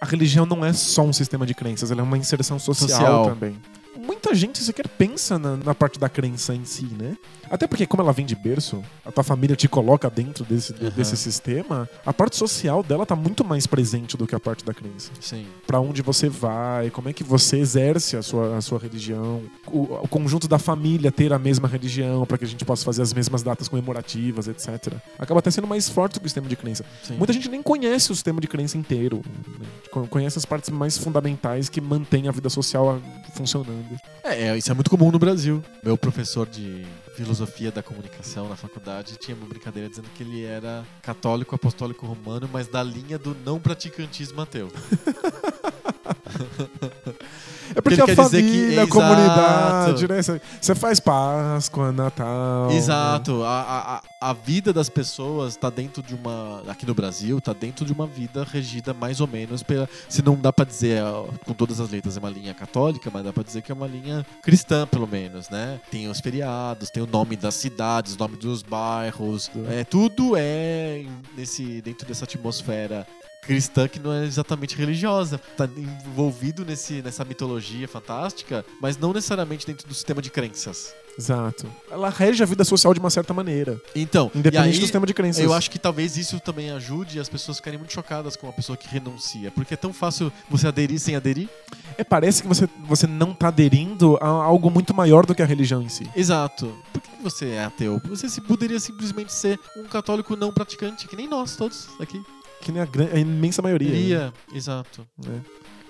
a religião não é só um sistema de crenças, ela é uma inserção social, Social. também. Muita gente sequer pensa na, na parte da crença em si, né? Até porque, como ela vem de berço, a tua família te coloca dentro desse, Aham. desse sistema, a parte social dela tá muito mais presente do que a parte da crença. Sim. Pra onde você vai, como é que você exerce a sua, a sua religião, o, o conjunto da família ter a mesma religião para que a gente possa fazer as mesmas datas comemorativas, etc. Acaba até sendo mais forte do que o sistema de crença. Sim. Muita gente nem conhece o sistema de crença inteiro. né? Con- Conhece as partes mais fundamentais que mantêm a vida social ah, funcionando. É, é, isso é muito comum no Brasil. Meu professor de filosofia da comunicação na faculdade tinha uma brincadeira dizendo que ele era católico apostólico romano, mas da linha do não praticantismo ateu. <laughs> É porque ele a quer dizer que- família, a comunidade, né? Você- faz Páscoa, Natal. né? Exato. A, a, a vida das pessoas tá dentro de uma. Aqui no Brasil, tá dentro de uma vida regida mais ou menos pela. Se não dá pra dizer com todas as letras é uma linha católica, mas dá pra dizer que é uma linha cristã, pelo menos, né? Tem os feriados, tem o nome das cidades, o nome dos bairros. É, tudo é nesse, dentro dessa atmosfera cristã que não é exatamente religiosa. Tá envolvido nesse, nessa mitologia fantástica, mas não necessariamente dentro do sistema de crenças. Exato. Ela rege a vida social de uma certa maneira. Então, Independente aí, do sistema de crenças. Eu acho que talvez isso também ajude as pessoas ficarem muito chocadas com uma pessoa que renuncia. Porque é tão fácil você aderir sem aderir. É, parece que você, você não tá aderindo a algo muito maior do que a religião em si. Exato. Por que você é ateu? Você se- poderia simplesmente ser um católico não praticante, que nem nós todos aqui. Que nem a, a imensa maioria. Iria, exato. né?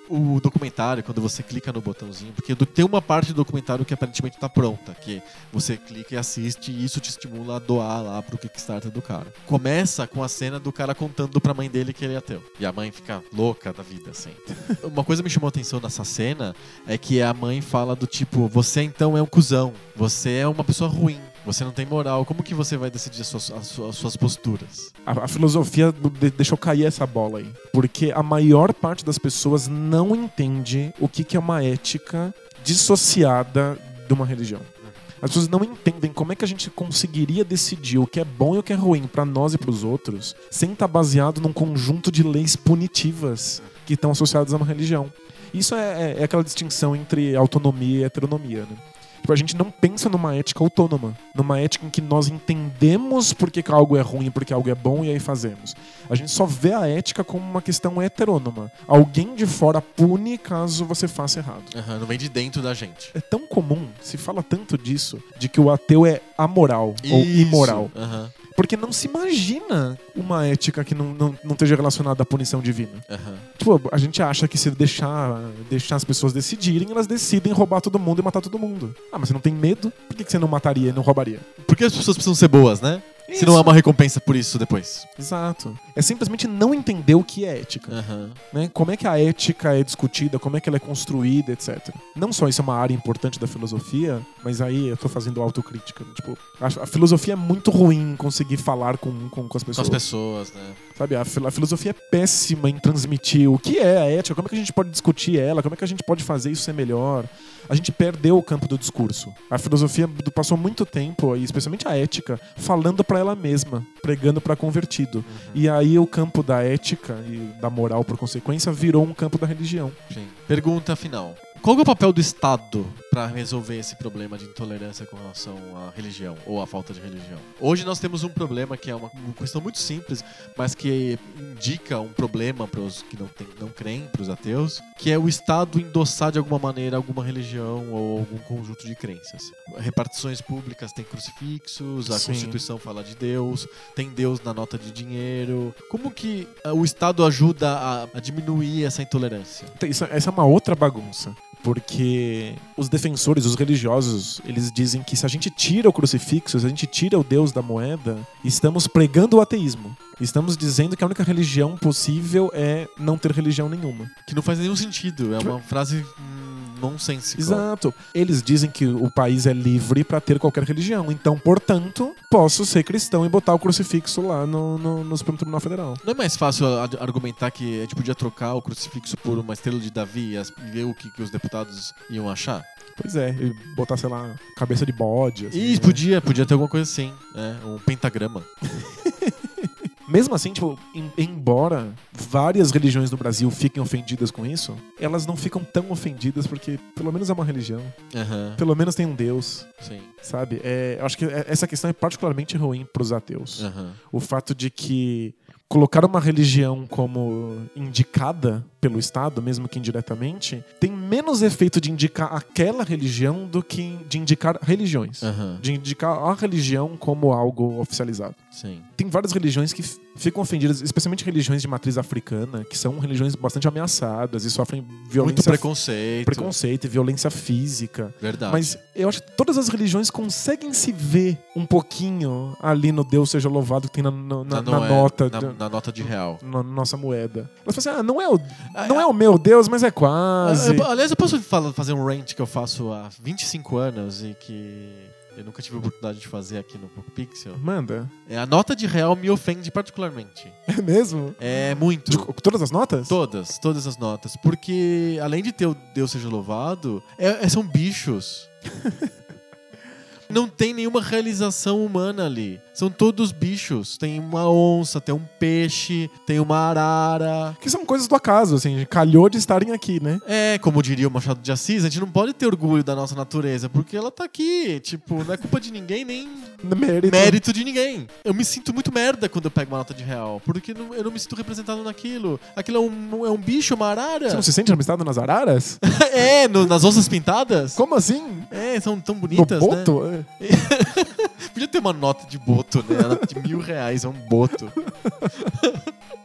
O documentário, quando você clica no botãozinho, porque tem uma parte do documentário que aparentemente tá pronta, que você clica e assiste e isso te estimula a doar lá pro Kickstarter do cara. Começa com a cena do cara contando pra mãe dele que ele é ateu. E a mãe fica louca da vida, assim. <laughs> uma coisa que me chamou a atenção nessa cena é que a mãe fala do tipo, você então é um cuzão, você é uma pessoa ruim. Você não tem moral. Como que você vai decidir as suas, as suas- as suas posturas? A, a filosofia de- deixou cair essa bola aí. Porque a maior parte das pessoas não entende o que, que é uma ética dissociada de uma religião. As pessoas não entendem como é que a gente conseguiria decidir o que é bom e o que é ruim pra nós e pros outros sem estar baseado num conjunto de leis punitivas que estão associadas a uma religião. Isso é, é- é aquela distinção entre autonomia e heteronomia, né? Tipo, a gente não pensa numa ética autônoma, numa ética em que nós entendemos por que, algo é ruim por que algo é bom e aí fazemos. A gente só vê a ética como uma questão heterônoma. Alguém de fora pune caso você faça errado. Aham, não vem de dentro da gente. É tão comum, se fala tanto disso, de que o ateu é amoral ou Isso. imoral. Aham, Porque não se imagina uma ética que não, não, não esteja relacionada à punição divina. aham. Tipo, a gente acha que se deixar, deixar as pessoas decidirem, elas decidem roubar todo mundo e matar todo mundo. Ah, mas você não tem medo? Por que que você não mataria e não roubaria? Por que as pessoas precisam ser boas, né? Se não há uma recompensa por isso depois. Exato. É simplesmente não entender o que é ética. Aham. né? Como é que a ética é discutida, como é que ela é construída, etc. Não só isso é uma área importante da filosofia, mas aí eu tô fazendo autocrítica. Tipo, a, a filosofia é muito ruim em conseguir falar com, com, com as Com pessoas. as pessoas, né? Sabe, a, a filosofia é péssima em transmitir o que é a ética, como é que a gente pode discutir ela, como é que a gente pode fazer isso ser melhor. A gente perdeu o campo do discurso. A filosofia passou muito tempo, e especialmente a ética, falando pra ela mesma, pregando pra convertido. E aí o campo da ética e da moral, por consequência, virou um campo da religião. Sim. Pergunta final. Qual é o papel do Estado para resolver esse problema de intolerância com relação à religião ou à falta de religião? Hoje nós temos um problema que é uma questão muito simples, mas que indica um problema para os que não, tem, não creem, para os ateus, que é o Estado endossar de alguma maneira alguma religião ou algum conjunto de crenças. Repartições públicas têm crucifixos, a Sim. Constituição fala de Deus, tem Deus na nota de dinheiro. Como que ah, o Estado ajuda a, a diminuir essa intolerância? Isso- essa é uma outra bagunça. Porque os defensores, os religiosos, eles dizem que se a gente tira o crucifixo, se a gente tira o Deus da moeda, estamos pregando o ateísmo. Estamos dizendo que a única religião possível é não ter religião nenhuma. Que não faz nenhum sentido. É uma frase nonsensical. Exato. Eles dizem que o país é livre para ter qualquer religião. Então, portanto, posso ser cristão e botar o crucifixo lá no, no, no Supremo Tribunal Federal. Não é mais fácil argumentar que a gente podia trocar o crucifixo por uma estrela de Davi e e ver o que, que os deputados iam achar? Pois é, e botar, sei lá, cabeça de bode. assim, Isso, né? podia, podia ter alguma coisa assim, né? Um pentagrama. <laughs> Mesmo assim, tipo, em- embora várias religiões no Brasil fiquem ofendidas com isso, elas não ficam tão ofendidas porque pelo menos é uma religião, Aham, pelo menos tem um Deus, sim. sabe? É, eu acho que é- essa questão é particularmente ruim pros ateus. Aham. O fato de que colocar uma religião como indicada pelo Estado, mesmo que indiretamente, tem menos efeito de indicar aquela religião do que de indicar religiões. Aham, De indicar a religião como algo oficializado sim. tem várias religiões que ficam ofendidas, especialmente religiões de matriz africana, que são religiões bastante ameaçadas e sofrem violência, Muito preconceito. preconceito e violência física. Verdade. Mas eu acho que todas as religiões conseguem se ver um pouquinho ali no Deus seja louvado que tem na, na- Na na nota. na, nota de real. na nossa moeda. Elas falam assim, ah, não é o, não é o meu Deus, mas é quase. Ah, aliás, eu posso fazer um rant que eu faço há 25 anos e que eu nunca tive a oportunidade de fazer aqui no PocoPixel. Manda. É, a nota de real me ofende particularmente. <laughs> É mesmo? É muito. De todas as notas? Todas, todas as notas. Porque, além de ter o Deus seja louvado, é- é- são bichos. <laughs> Não tem nenhuma realização humana ali. São todos bichos. Tem uma onça, tem um peixe, tem uma arara. Que são coisas do acaso, assim, calhou de estarem aqui, né? É, como diria o Machado de Assis, a gente não pode ter orgulho da nossa natureza, porque ela tá aqui. Tipo, não é culpa de ninguém, nem Mérito. mérito de ninguém. Eu me sinto muito merda quando eu pego uma nota de real, porque não- eu não me sinto representado naquilo. Aquilo é um, é um bicho, uma arara. Você não se sente representado nas araras? <laughs> é, no- nas onças pintadas. Como assim? É, são tão No bonitas, né? boto? <laughs> É. Podia ter uma nota de boto, né? De mil reais é um boto. <laughs>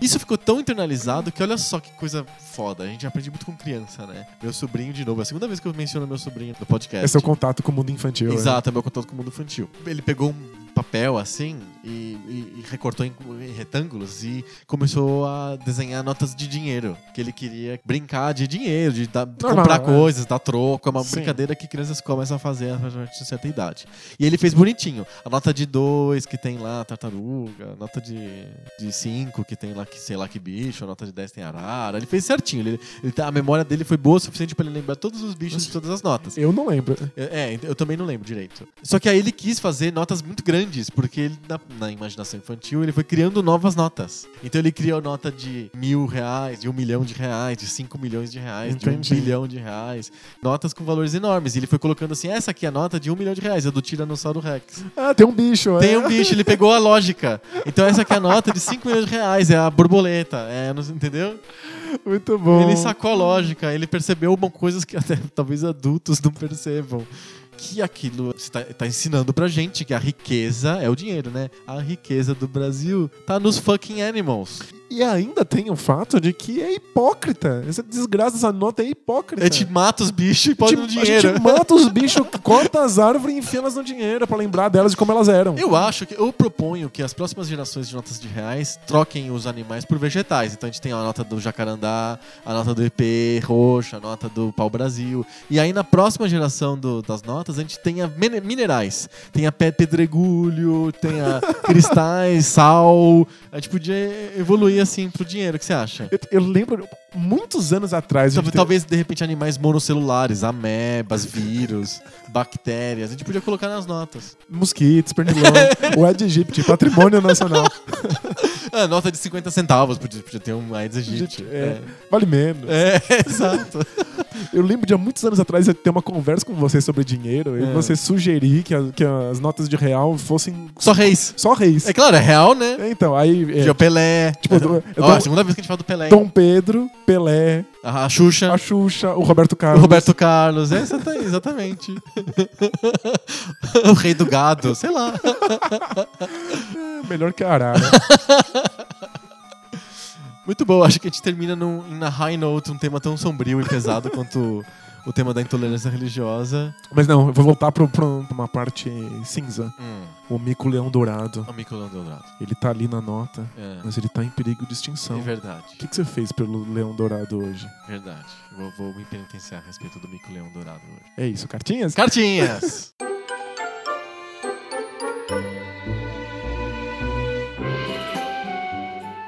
Isso ficou tão internalizado que olha só que coisa foda. A gente aprende muito com criança, né? Meu sobrinho, de novo, é a segunda vez que eu menciono meu sobrinho no podcast. Esse é o contato com o mundo infantil. Exato, é meu contato com o mundo infantil. Ele pegou um papel assim e, e- e recortou em, em retângulos e começou a desenhar notas de dinheiro. Que ele queria brincar de dinheiro, de dar- comprar é. coisas, dar troco. É uma Sim. brincadeira que crianças começam a fazer a partir de certa idade. E ele fez bonitinho. A nota de dois que tem lá tartaruga, a nota de, de cinco que tem lá que sei lá que bicho, a nota de 10 tem arara. Ele fez certinho. Ele, ele tá- a memória dele foi boa o suficiente pra ele lembrar todos os bichos de todas as notas. Eu não lembro. É, é, eu também não lembro direito. Só que aí ele quis fazer notas muito grandes, porque ele, na, na imaginação infantil ele foi criando novas notas. Então ele criou nota de mil reais, de um milhão de reais, de cinco milhões de reais, Entendi. de um bilhão de reais. Notas com valores enormes. E ele foi colocando assim: essa aqui é a nota de um milhão de reais, é do Tiranossauro Rex. Ah, tem um bicho. Tem é. um bicho, ele pegou a lógica. Então essa aqui é a nota de 5 milhões de reais, é a borboleta. É, não- entendeu? Muito bom. Ele sacou a lógica, ele percebeu coisas que até talvez adultos não percebam. Que aquilo está tá ensinando pra gente que a riqueza é o dinheiro, né? A riqueza do Brasil tá nos fucking animals. E ainda tem o fato de que é hipócrita. Essa desgraça dessa nota é hipócrita. A gente mata os bichos e pode no a dinheiro. gente mata os bichos, corta as árvores e enfia elas no dinheiro pra lembrar delas de como elas eram. Eu acho que eu proponho que as próximas gerações de notas de reais troquem os animais por vegetais. Então a gente tem a nota do jacarandá, a nota do EP roxo, a nota do pau Brasil. E aí na próxima geração do- das notas a gente tem a mine- minerais. Tem a pé pedregulho, tem a cristais, sal. A gente podia evoluir assim pro dinheiro. O que você acha? Eu, eu lembro, muitos anos atrás, Talvez, talvez, de repente animais monocelulares, amebas, vírus, <laughs> bactérias. A gente podia colocar nas notas. teve mosquitos, pernilão, <laughs> o Aedes aegypti, patrimônio nacional. <laughs> Ah, nota de 50 centavos, podia, podia ter um Aedes aegypti. É, Vale menos. É, <laughs> exato. Eu lembro de há muitos anos atrás eu ter uma conversa com você sobre dinheiro e É. você sugerir que, a- que as notas de real fossem Só reis. só reis. É claro, é real, né? É, Então, aí. é, Pelé. Tipo, É, eu dou- eu Ó, dou- a segunda vez que a gente fala do Pelé. Dom Pedro, Pelé, A Xuxa. a Xuxa, o Roberto O Carlos. Roberto Carlos. É, exata- exatamente. <laughs> o rei do gado. Sei lá. É, <laughs> melhor que a Arara. Muito bom. Acho que a gente termina num, na high note, um tema tão sombrio e pesado quanto o tema da intolerância religiosa. Mas não, eu vou voltar pra uma parte cinza. Hum. O mico leão dourado. O Mico Dourado. Ele tá ali na nota, É. mas ele tá em perigo de extinção. É verdade. O que, que você fez pelo leão dourado hoje? Verdade. Vou, vou me penitenciar a respeito do Mico Leão Dourado hoje. É isso, cartinhas? Cartinhas! <laughs>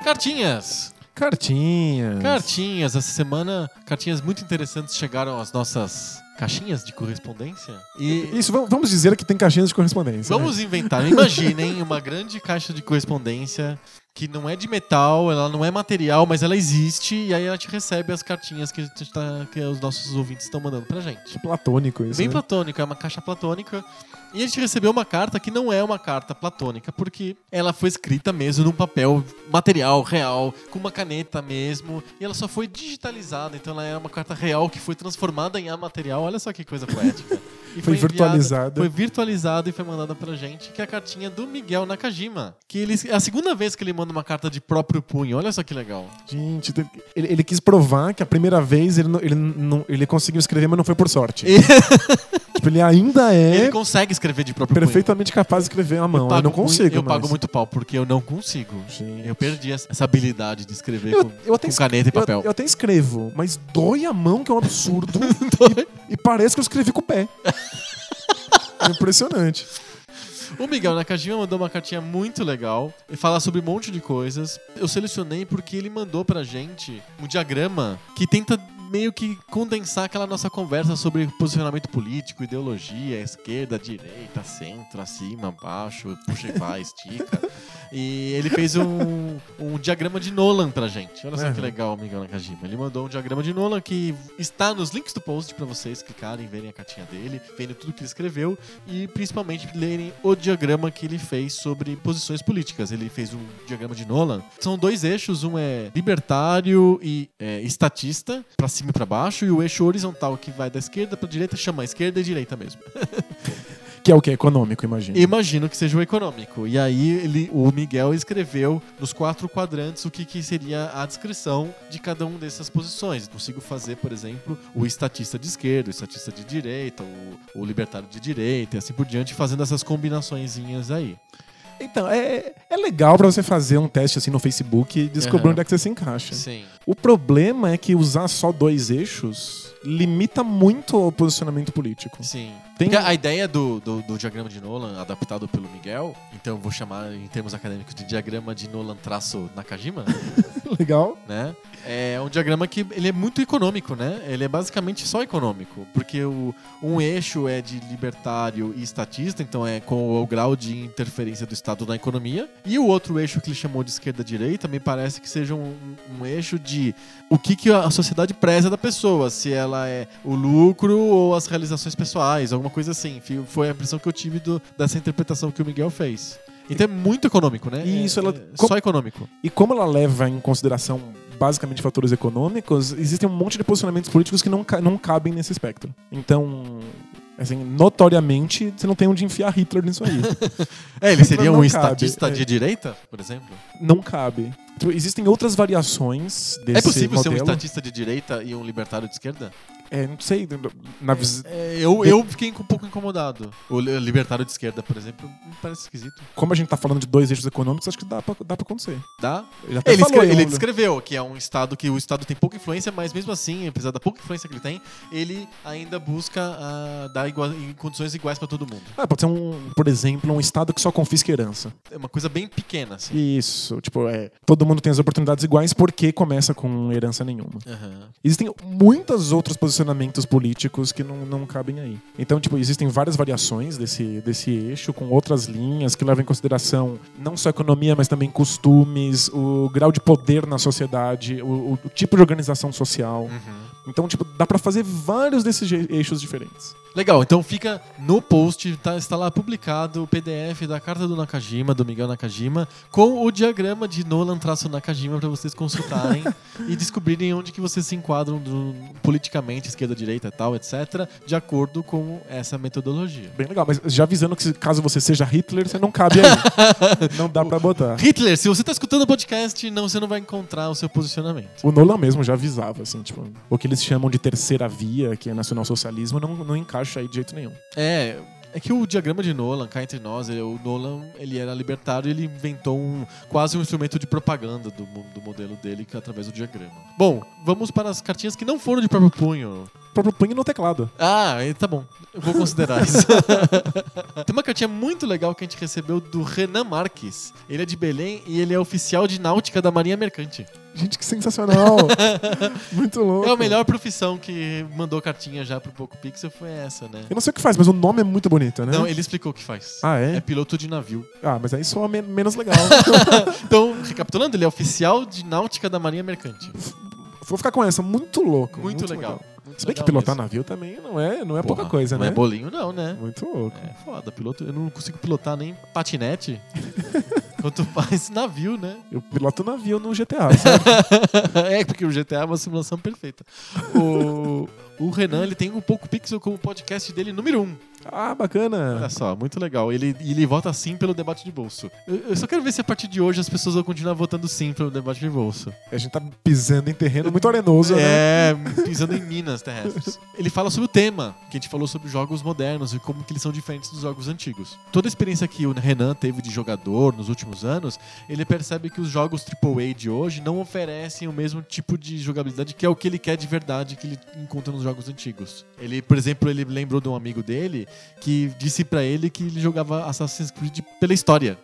Cartinhas! Cartinhas. Cartinhas! Essa semana, cartinhas muito interessantes chegaram às nossas caixinhas de correspondência. E Isso, vamos- dizer que tem caixinhas de correspondência. né? vamos inventar. Imaginem uma grande caixa de correspondência que não é de metal, ela não é material, mas ela existe e aí ela te recebe as cartinhas que, a tá- que os nossos ouvintes estão mandando pra gente. Platônico isso. Bem né? platônica, é uma caixa platônica. E a gente recebeu uma carta que não é uma carta platônica, porque ela foi escrita mesmo num papel material, real, com uma caneta mesmo, e ela só foi digitalizada, então ela é uma carta real que foi transformada em amaterial. Olha só que coisa poética. <laughs> Foi enviada- virtualizada. Foi virtualizada e foi mandada pra gente, que é a cartinha do Miguel Nakajima. Que ele, é a segunda vez que ele manda uma carta de próprio punho. Olha só que legal. Gente, ele, ele quis provar que a primeira vez ele, não- ele, não- ele conseguiu escrever, mas não foi por sorte. <laughs> Tipo, ele ainda é Ele consegue escrever de próprio punho. perfeitamente capaz de escrever à mão. Eu, pago não consigo. muito- eu pago muito pau, porque eu não consigo. Gente. Eu perdi essa habilidade de escrever Eu- com, eu até com caneta e Eu, papel. eu até escrevo, mas dói a mão, que é um absurdo. <laughs> e, e parece que eu escrevi com o pé. <laughs> Impressionante. O Miguel Nakajima mandou uma cartinha muito legal e fala sobre um monte de coisas. Eu selecionei porque ele mandou pra gente um diagrama que tenta meio que condensar aquela nossa conversa sobre posicionamento político, ideologia, esquerda, direita, centro, acima, baixo, puxa e vai, estica. <laughs> E ele fez um, um diagrama de Nolan pra gente. Olha só que Uhum. legal, Miguel Nakajima. Ele mandou um diagrama de Nolan que está nos links do post pra vocês clicarem, verem a cartinha dele, verem tudo que ele escreveu e principalmente lerem o diagrama que ele fez sobre posições políticas. Ele fez um diagrama de Nolan. São dois eixos, um é libertário e é, estatista, pra cima e pra baixo, e o eixo horizontal que vai da esquerda pra direita chama esquerda e direita mesmo. <laughs> Que é o que? Econômico, imagina. Imagino que seja o econômico. E aí ele, o Miguel escreveu nos quatro quadrantes o que, que seria a descrição de cada uma dessas posições. Consigo fazer, por exemplo, o estatista de esquerda, o estatista de direita, o, o libertário de direita e assim por diante, fazendo essas combinaçõezinhas aí. Então, é, é legal pra você fazer um teste assim no Facebook e descobrir Aham. onde é que você se encaixa. Sim. O problema é que usar só dois eixos limita muito o posicionamento político. Sim. Tem- a ideia do, do, do diagrama de Nolan, adaptado pelo Miguel, então eu vou chamar em termos acadêmicos de diagrama de Nolan traço Nakajima, <laughs> Legal? né? É um diagrama que ele é muito econômico, né? Ele é basicamente só econômico, porque o, um eixo é de libertário e estatista, então é com o grau de interferência do Estado na economia, e o outro eixo que ele chamou de esquerda-direita me parece que seja um, um eixo de o que, que a sociedade preza da pessoa, se ela é o lucro ou as realizações pessoais, alguma coisa assim. Foi a impressão que eu tive do- dessa interpretação que o Miguel fez. Então é muito econômico, né? E É- isso ela- é só econômico. E como ela leva em consideração basicamente fatores econômicos, existem um monte de posicionamentos políticos que não, não cabem nesse espectro. Então, assim, notoriamente, você não tem onde enfiar Hitler nisso aí. <laughs> É, ele seria um estatista é. de direita, por exemplo? não cabe. Tipo, existem outras variações desse É possível ser um modelo. estatista de direita e um libertário de esquerda? É, não sei, na vis- É, eu, eu fiquei um pouco incomodado. O li- libertário de esquerda, por exemplo, me parece esquisito. como a gente tá falando de dois eixos econômicos, acho que dá pra, dá pra acontecer. Dá? Ele Ele, falou ele descreveu que é um estado que o estado tem pouca influência, mas mesmo assim, apesar da pouca influência que ele tem, ele ainda busca ah, dar igua- em condições iguais pra todo mundo. Ah, pode ser, um, por exemplo, um estado que só confisca herança. É uma coisa bem pequena, assim. Isso, tipo, é, todo mundo tem as oportunidades iguais porque começa com herança nenhuma. Aham. Existem muitos outros posicionamentos políticos que não, não cabem aí. Então, tipo, existem várias variações desse, desse eixo, com outras linhas que levam em consideração não só a economia, mas também costumes, o grau de poder na sociedade, o, o tipo de organização social. Uhum. Então, tipo, dá pra fazer vários desses eixos diferentes. Legal, então fica no post, tá, está lá publicado o PDF da carta do Nakajima, do Miguel Nakajima, com o diagrama de Nolan-Nakajima para vocês consultarem <laughs> e descobrirem onde que vocês se enquadram do- politicamente, esquerda, direita e tal, etc., de acordo com essa metodologia. Bem legal, mas já avisando que caso você seja Hitler, você não cabe aí. <laughs> não dá pra botar. Hitler, se você tá escutando o podcast, não, você não vai encontrar o seu posicionamento. O Nolan mesmo já avisava, assim, tipo, o que eles chamam de terceira via, que é nacionalsocialismo, não, não encaixa aí de jeito nenhum. É, é que o diagrama de Nolan, cá entre nós, ele- o Nolan ele era libertário e ele inventou um, quase um instrumento de propaganda do, do modelo dele é através do diagrama. Bom, vamos para as cartinhas que não foram de próprio punho. O próprio punho no teclado. Ah, tá bom. Eu vou considerar <laughs> isso. Tem uma cartinha muito legal que a gente recebeu do Renan Marques. Ele é de Belém e ele é oficial de náutica da Marinha Mercante. Gente, que sensacional! <laughs> Muito louco. É a melhor profissão que mandou cartinha já pro Poco Pixel foi essa, né? Eu não sei o que faz, mas o nome é muito bonito, né? Não, ele explicou o que faz. Ah, é? É piloto de navio. Ah, mas aí men- menos legal. <laughs> Então, recapitulando, ele é oficial de náutica da Marinha Mercante. Vou ficar com essa, muito louco. Muito, legal. Muito Se bem que legal pilotar mesmo. navio também não é, não é Porra, pouca coisa, não né? é bolinho, não, né? Muito louco. É foda, piloto. Eu não consigo pilotar nem patinete. <laughs> Quanto mais navio, né? Eu piloto navio no GTA, sabe? <laughs> é, porque o GTA é uma simulação perfeita. O, o Renan, ele tem um pouco pixel como podcast dele número um. Ah, bacana. Olha só, muito legal. Ele, ele vota sim pelo debate de bolso. Eu, eu só quero ver se a partir de hoje as pessoas vão continuar votando sim pelo debate de bolso. A gente tá pisando em terreno muito arenoso, né? É, pisando em minas terrestres. Ele fala sobre o tema, que a gente falou sobre jogos modernos e como que eles são diferentes dos jogos antigos. Toda a experiência que o Renan teve de jogador nos últimos anos, ele percebe que os jogos AAA de hoje não oferecem o mesmo tipo de jogabilidade que é o que ele quer de verdade que ele encontra nos jogos antigos. Ele, por exemplo, ele lembrou de um amigo dele que disse pra ele que ele jogava Assassin's Creed pela história.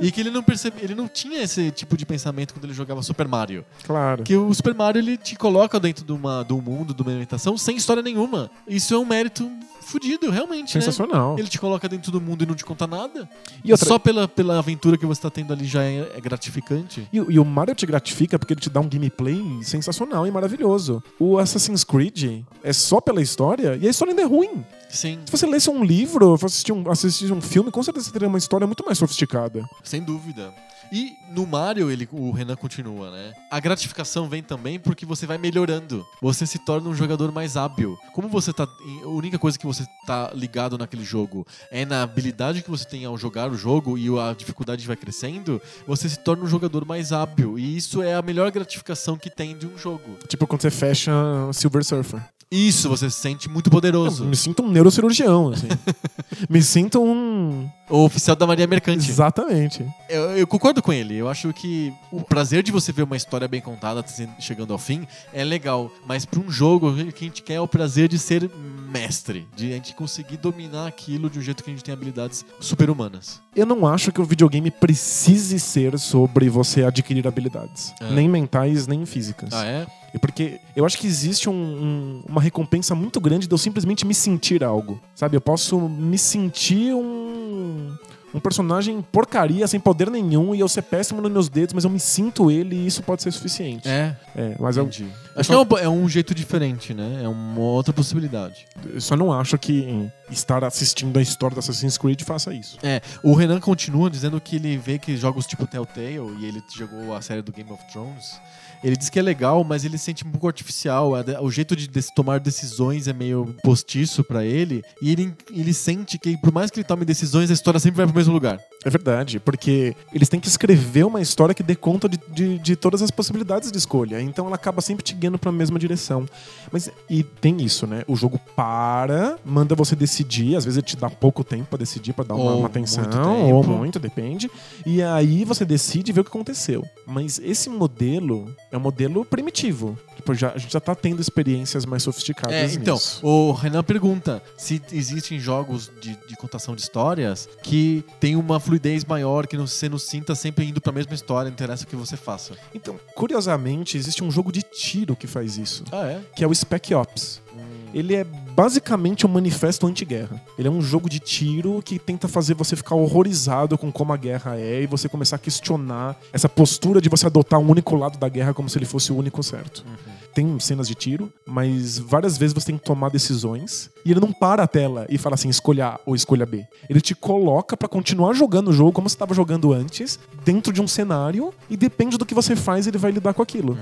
e que ele não percebe, ele não tinha esse tipo de pensamento quando ele jogava Super Mario. Claro. Que o Super Mario ele te coloca dentro de, uma, de um mundo, de uma ambientação, sem história nenhuma. Isso é um mérito fudido, realmente. Né? Sensacional. Ele te coloca dentro do mundo e não te conta nada. E outra- Só pela, pela aventura que você tá tendo ali já é, é gratificante. E, e o Mario te gratifica porque ele te dá um gameplay sensacional e maravilhoso. O Assassin's Creed é só pela história e a história ainda é ruim. Sim, Se você lesse um livro, assistir um, assistir um filme, com certeza você teria uma história muito mais sofisticada. sem dúvida. E no Mario, ele, o Renan continua, né? A gratificação vem também porque você vai melhorando. Você se torna um jogador mais hábil. Como você tá. A única coisa que você tá ligado naquele jogo é na habilidade que você tem ao jogar o jogo e a dificuldade vai crescendo, você se torna um jogador mais hábil. E isso é a melhor gratificação que tem de um jogo. Tipo quando você fecha Silver Surfer. Isso, você se sente muito poderoso. Eu me sinto um neurocirurgião, assim. <laughs> me sinto um. O oficial da Marinha Mercante. Exatamente. Eu, eu concordo com ele. Eu acho que o prazer de você ver uma história bem contada se- chegando ao fim é legal. Mas pra um jogo, o que a gente quer é o prazer de ser mestre. De a gente conseguir dominar aquilo de um jeito que a gente tem habilidades super-humanas. Eu não acho que o videogame precise ser sobre você adquirir habilidades. Ah. Nem mentais, nem físicas. Ah, é? Porque eu acho que existe um- um- uma recompensa muito grande de eu simplesmente me sentir algo. Sabe? Eu posso me sentir um. Um personagem porcaria, sem poder nenhum, e eu ser péssimo nos meus dedos, mas eu me sinto ele e isso pode ser suficiente. É. É, mas eu, Entendi. Acho que é um, é um jeito diferente, né? É uma outra possibilidade. eu só não acho que estar assistindo a história do Assassin's Creed faça isso. É, o Renan continua dizendo que ele vê que jogos tipo Telltale, e ele jogou a série do Game of Thrones, ele diz que é legal, mas ele sente um pouco artificial. O jeito de tomar decisões é meio postiço pra ele, e ele, ele sente que, por mais que ele tome decisões, a história sempre vai pro mesmo lugar. É verdade, porque eles têm que escrever uma história que dê conta de, de, de todas as possibilidades de escolha. Então ela acaba sempre te guiando pra mesma direção. Mas, e tem isso, né? O jogo para, manda você decidir, às vezes ele te dá pouco tempo pra decidir, pra dar uma, Ou uma atenção, muito ou muito, depende. E aí você decide ver o que aconteceu. Mas esse modelo é um modelo primitivo. Tipo, já, a gente já tá tendo experiências mais sofisticadas É, então, nisso. o Renan pergunta se existem jogos de, de contação de histórias que tem uma fluidez maior, que não- você não sinta sempre indo pra mesma história, não interessa o que você faça. Então, curiosamente, existe um jogo de tiro que faz isso. Ah, é? que é o Spec Ops. Ele é basicamente um manifesto anti-guerra. Ele é um jogo de tiro que tenta fazer você ficar horrorizado com como a guerra é e você começar a questionar essa postura de você adotar um único lado da guerra como se ele fosse o único certo. Tem cenas de tiro, mas várias vezes você tem que tomar decisões e ele não para a tela e fala assim, escolha A ou escolha B. Ele te coloca pra continuar jogando o jogo como você estava jogando antes, dentro de um cenário e depende do que você faz, ele vai lidar com aquilo.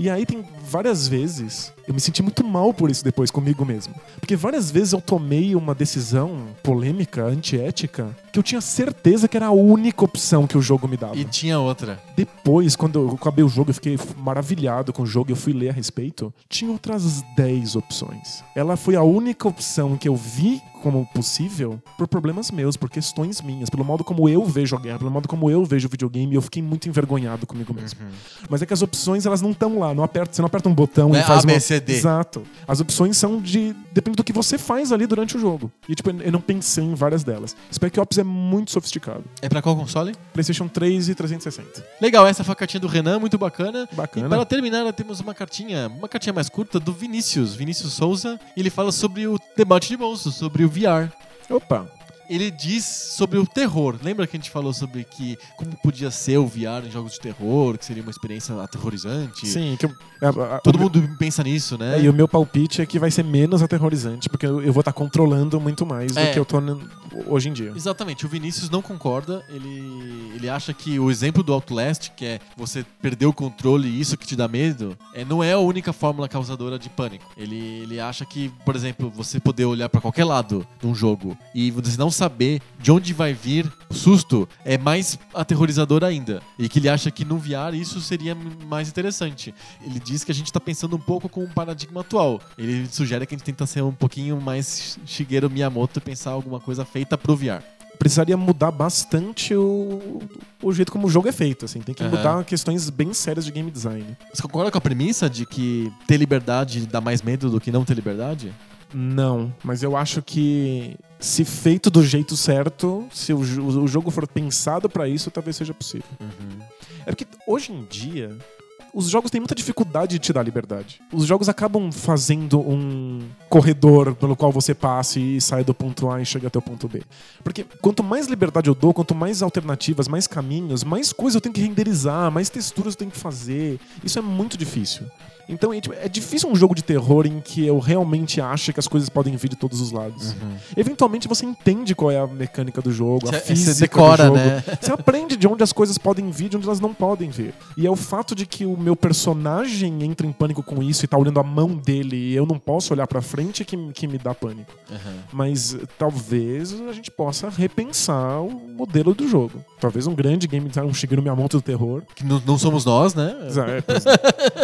E aí tem várias vezes, eu me senti muito mal por isso depois comigo mesmo. Porque várias vezes eu tomei uma decisão polêmica, antiética, que eu tinha certeza que era a única opção que o jogo me dava. E tinha outra. Depois, quando eu acabei o jogo, eu fiquei maravilhado com o jogo, eu fui ler a respeito. Tinha outras 10 opções. Ela foi a única opção que eu vi como possível por problemas meus, por questões minhas, pelo modo como eu vejo a guerra, pelo modo como eu vejo o videogame, eu fiquei muito envergonhado comigo mesmo. Mas é que as opções, elas não estão lá, não aperta, você não aperta um botão Não e é faz A, B, uma... Exato. As opções são de depende do que você faz ali durante o jogo. E tipo, eu não pensei em várias delas. Spec Ops é muito sofisticado. É pra qual console? PlayStation 3 e 360. Legal, essa foi a cartinha do Renan, muito bacana. Bacana. E para terminar, temos uma cartinha, uma cartinha mais curta do Vinícius, Vinícius Souza. E ele fala sobre o debate de monstros, sobre o VR. Opa. Ele diz sobre o terror. Lembra que a gente falou sobre que como podia ser o VR em jogos de terror, que seria uma experiência aterrorizante? Sim, que eu- a- a- Todo mundo pensa nisso, né? É, e o meu palpite é que vai ser menos aterrorizante, porque eu eu vou estar controlando muito mais É. do que eu tô n- hoje em dia. Exatamente, o Vinícius não concorda. Ele, ele acha que o exemplo do Outlast, que é você perder o controle e isso que te dá medo, é, não é a única fórmula causadora de pânico. Ele, ele acha que, por exemplo, você poder olhar pra qualquer lado de um jogo e você não saber de onde vai vir o susto é mais aterrorizador ainda. E que ele acha que no VR isso seria mais interessante. Ele diz que a gente tá pensando um pouco com o paradigma atual. Ele sugere que a gente tenta ser um pouquinho mais Shigeru Miyamoto e pensar alguma coisa feita pro VR. Precisaria mudar bastante o, o jeito como o jogo é feito, assim. Tem que Aham. mudar questões bem sérias de game design. Você concorda com a premissa de que ter liberdade dá mais medo do que não ter liberdade? Não, mas eu acho que se feito do jeito certo, se o, o jogo for pensado pra isso, talvez seja possível. É porque hoje em dia os jogos têm muita dificuldade de te dar liberdade. Os jogos acabam fazendo um corredor pelo qual você passe e sai do ponto A e chega até o ponto B. Porque quanto mais liberdade eu dou, quanto mais alternativas, mais caminhos, mais coisas eu tenho que renderizar, mais texturas eu tenho que fazer. Isso é muito difícil. Então é, tipo, é difícil um jogo de terror em que eu realmente acho que as coisas podem vir de todos os lados. Eventualmente você entende qual é a mecânica do jogo, a Você- física você decora, do jogo. né? <laughs> Você aprende de onde as coisas podem vir, de onde elas não podem vir. E é o fato de que o meu personagem entra em pânico com isso e tá olhando a mão dele e eu não posso olhar pra frente que, que me dá pânico. Mas eh, talvez a gente possa repensar o modelo do jogo. Talvez um grande game design, um Shigeru Miyamoto do terror. Que não, não somos nós, né? É, pois é.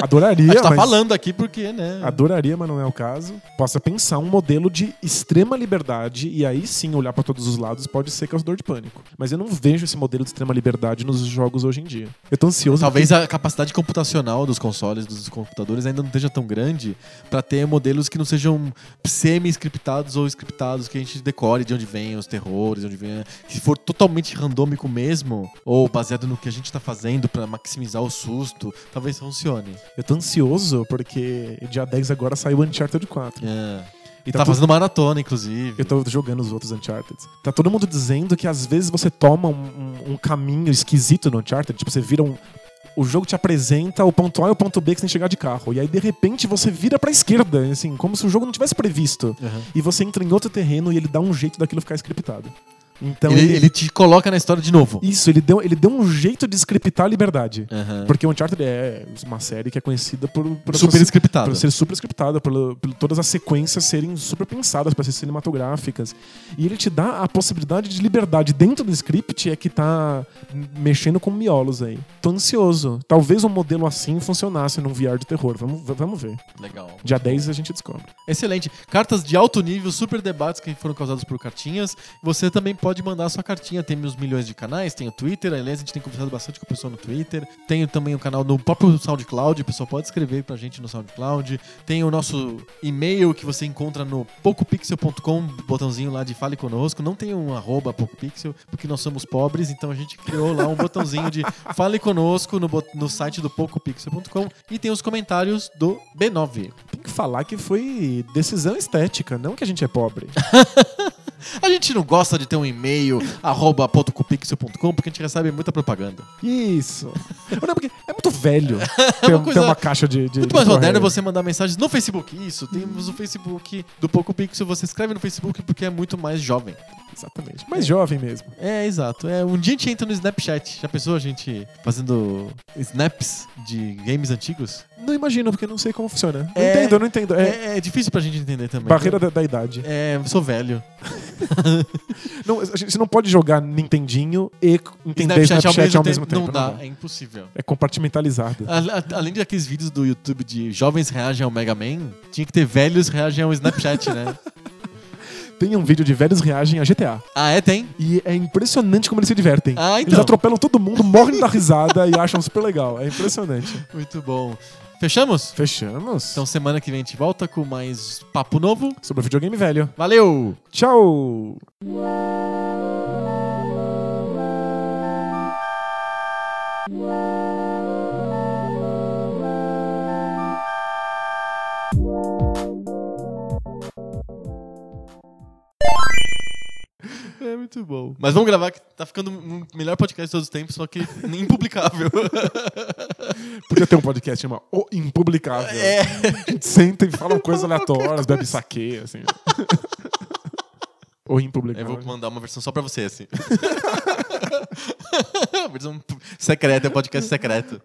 Adoraria, <laughs> gente tá mas... falando aqui porque, né? Adoraria, mas não é o caso. Possa pensar um modelo de extrema liberdade e aí sim olhar pra todos os lados pode ser causador de pânico. Mas eu não vejo esse modelo de extrema liberdade nos jogos hoje em dia. Eu tô ansioso. Talvez a capacidade computacional dos consoles, dos computadores, ainda não esteja tão grande pra ter modelos que não sejam semi-scriptados ou scriptados, que a gente decore de onde vem os terrores, de onde vem. Se for totalmente randômico mesmo, ou baseado no que a gente tá fazendo pra maximizar o susto, talvez funcione. Eu tô ansioso porque dia 10 agora saiu Uncharted 4. É. E tá tá fazendo maratona, inclusive. Eu tô jogando os outros Uncharted. Tá todo mundo dizendo que às vezes você toma um, um- um caminho esquisito no Uncharted. Tipo, você vira um. O jogo te apresenta o ponto A e o ponto B que você tem que chegar de carro. E aí, de repente, você vira pra esquerda, assim, como se o jogo não tivesse previsto. Uhum. E você entra em outro terreno e ele dá um jeito daquilo ficar scriptado. Então ele, ele te coloca na história de novo. Isso, ele deu, ele deu um jeito de scriptar a liberdade. Aham. Porque o Uncharted é uma série que é conhecida por, por Super scriptado. por ser super scriptada, por, por todas as sequências serem super pensadas para ser cinematográficas. E ele te dá a possibilidade de liberdade dentro do script é que tá mexendo com miolos aí. Tô ansioso. Talvez um modelo assim funcionasse num VR de terror. Vamos, vamos ver. Legal. Dia 10 a gente descobre. Excelente. Cartas de alto nível, super debates que foram causados por cartinhas. Você também pode mandar a sua cartinha. Temos milhões de canais, tem o Twitter. Aliás, a gente tem conversado bastante com o pessoal no Twitter. Tem também o canal no próprio SoundCloud. O pessoal pode escrever pra gente no SoundCloud. Tem o nosso e-mail que você encontra no pocopixel.com, botãozinho lá de Fale Conosco. Não tem um arroba PocoPixel, porque nós somos pobres, então a gente criou lá um botãozinho de Fale Conosco no, no site do pocopixel.com. E tem os comentários do B9. Tem que falar que foi decisão estética, não que a gente é pobre. <laughs> A gente não gosta de ter um e-mail arroba potocopixel.com porque a gente recebe muita propaganda. Isso. Não, porque é muito velho <laughs> ter, uma coisa ter uma caixa de. de Muito mais moderno é você mandar mensagens no Facebook. Isso, temos o Facebook do Poco Pixel. Você escreve no Facebook porque é muito mais jovem. Exatamente. Mais jovem mesmo. É, exato. É, um dia a gente entra no Snapchat. Já pensou a gente fazendo snaps de games antigos? Não imagino, porque não sei como funciona. Não É- entendo, eu não entendo. É, É, é difícil pra gente entender também. barreira da, da idade. É, sou velho. <laughs> Não, a gente, você não pode jogar Nintendinho e entender Snapchat, ao mesmo, tempo. Não dá, é impossível. É compartimentalizado. A- a- Além daqueles vídeos do YouTube de jovens reagem ao Mega Man, tinha que ter velhos reagem ao Snapchat, né? <laughs> Tem um vídeo de velhos reagem a GTA. ah, é? Tem? E é impressionante como eles se divertem. Ah, Eles então. atropelam todo mundo, morrem da risada e acham super legal. É impressionante. <laughs> Muito bom. Fechamos? Fechamos. Então semana que vem a gente volta com mais papo novo. Sobre o videogame velho. Valeu! Tchau! É muito bom. Mas vamos gravar que tá ficando o melhor podcast de todos os tempos, só que impublicável. <laughs> Podia ter um podcast que chama O Impublicável. É. A gente senta e fala coisas aleatórias, bebe saque, assim. O Eu Impublicável. vou mandar uma versão só pra você, assim. versão secreta, é podcast secreto.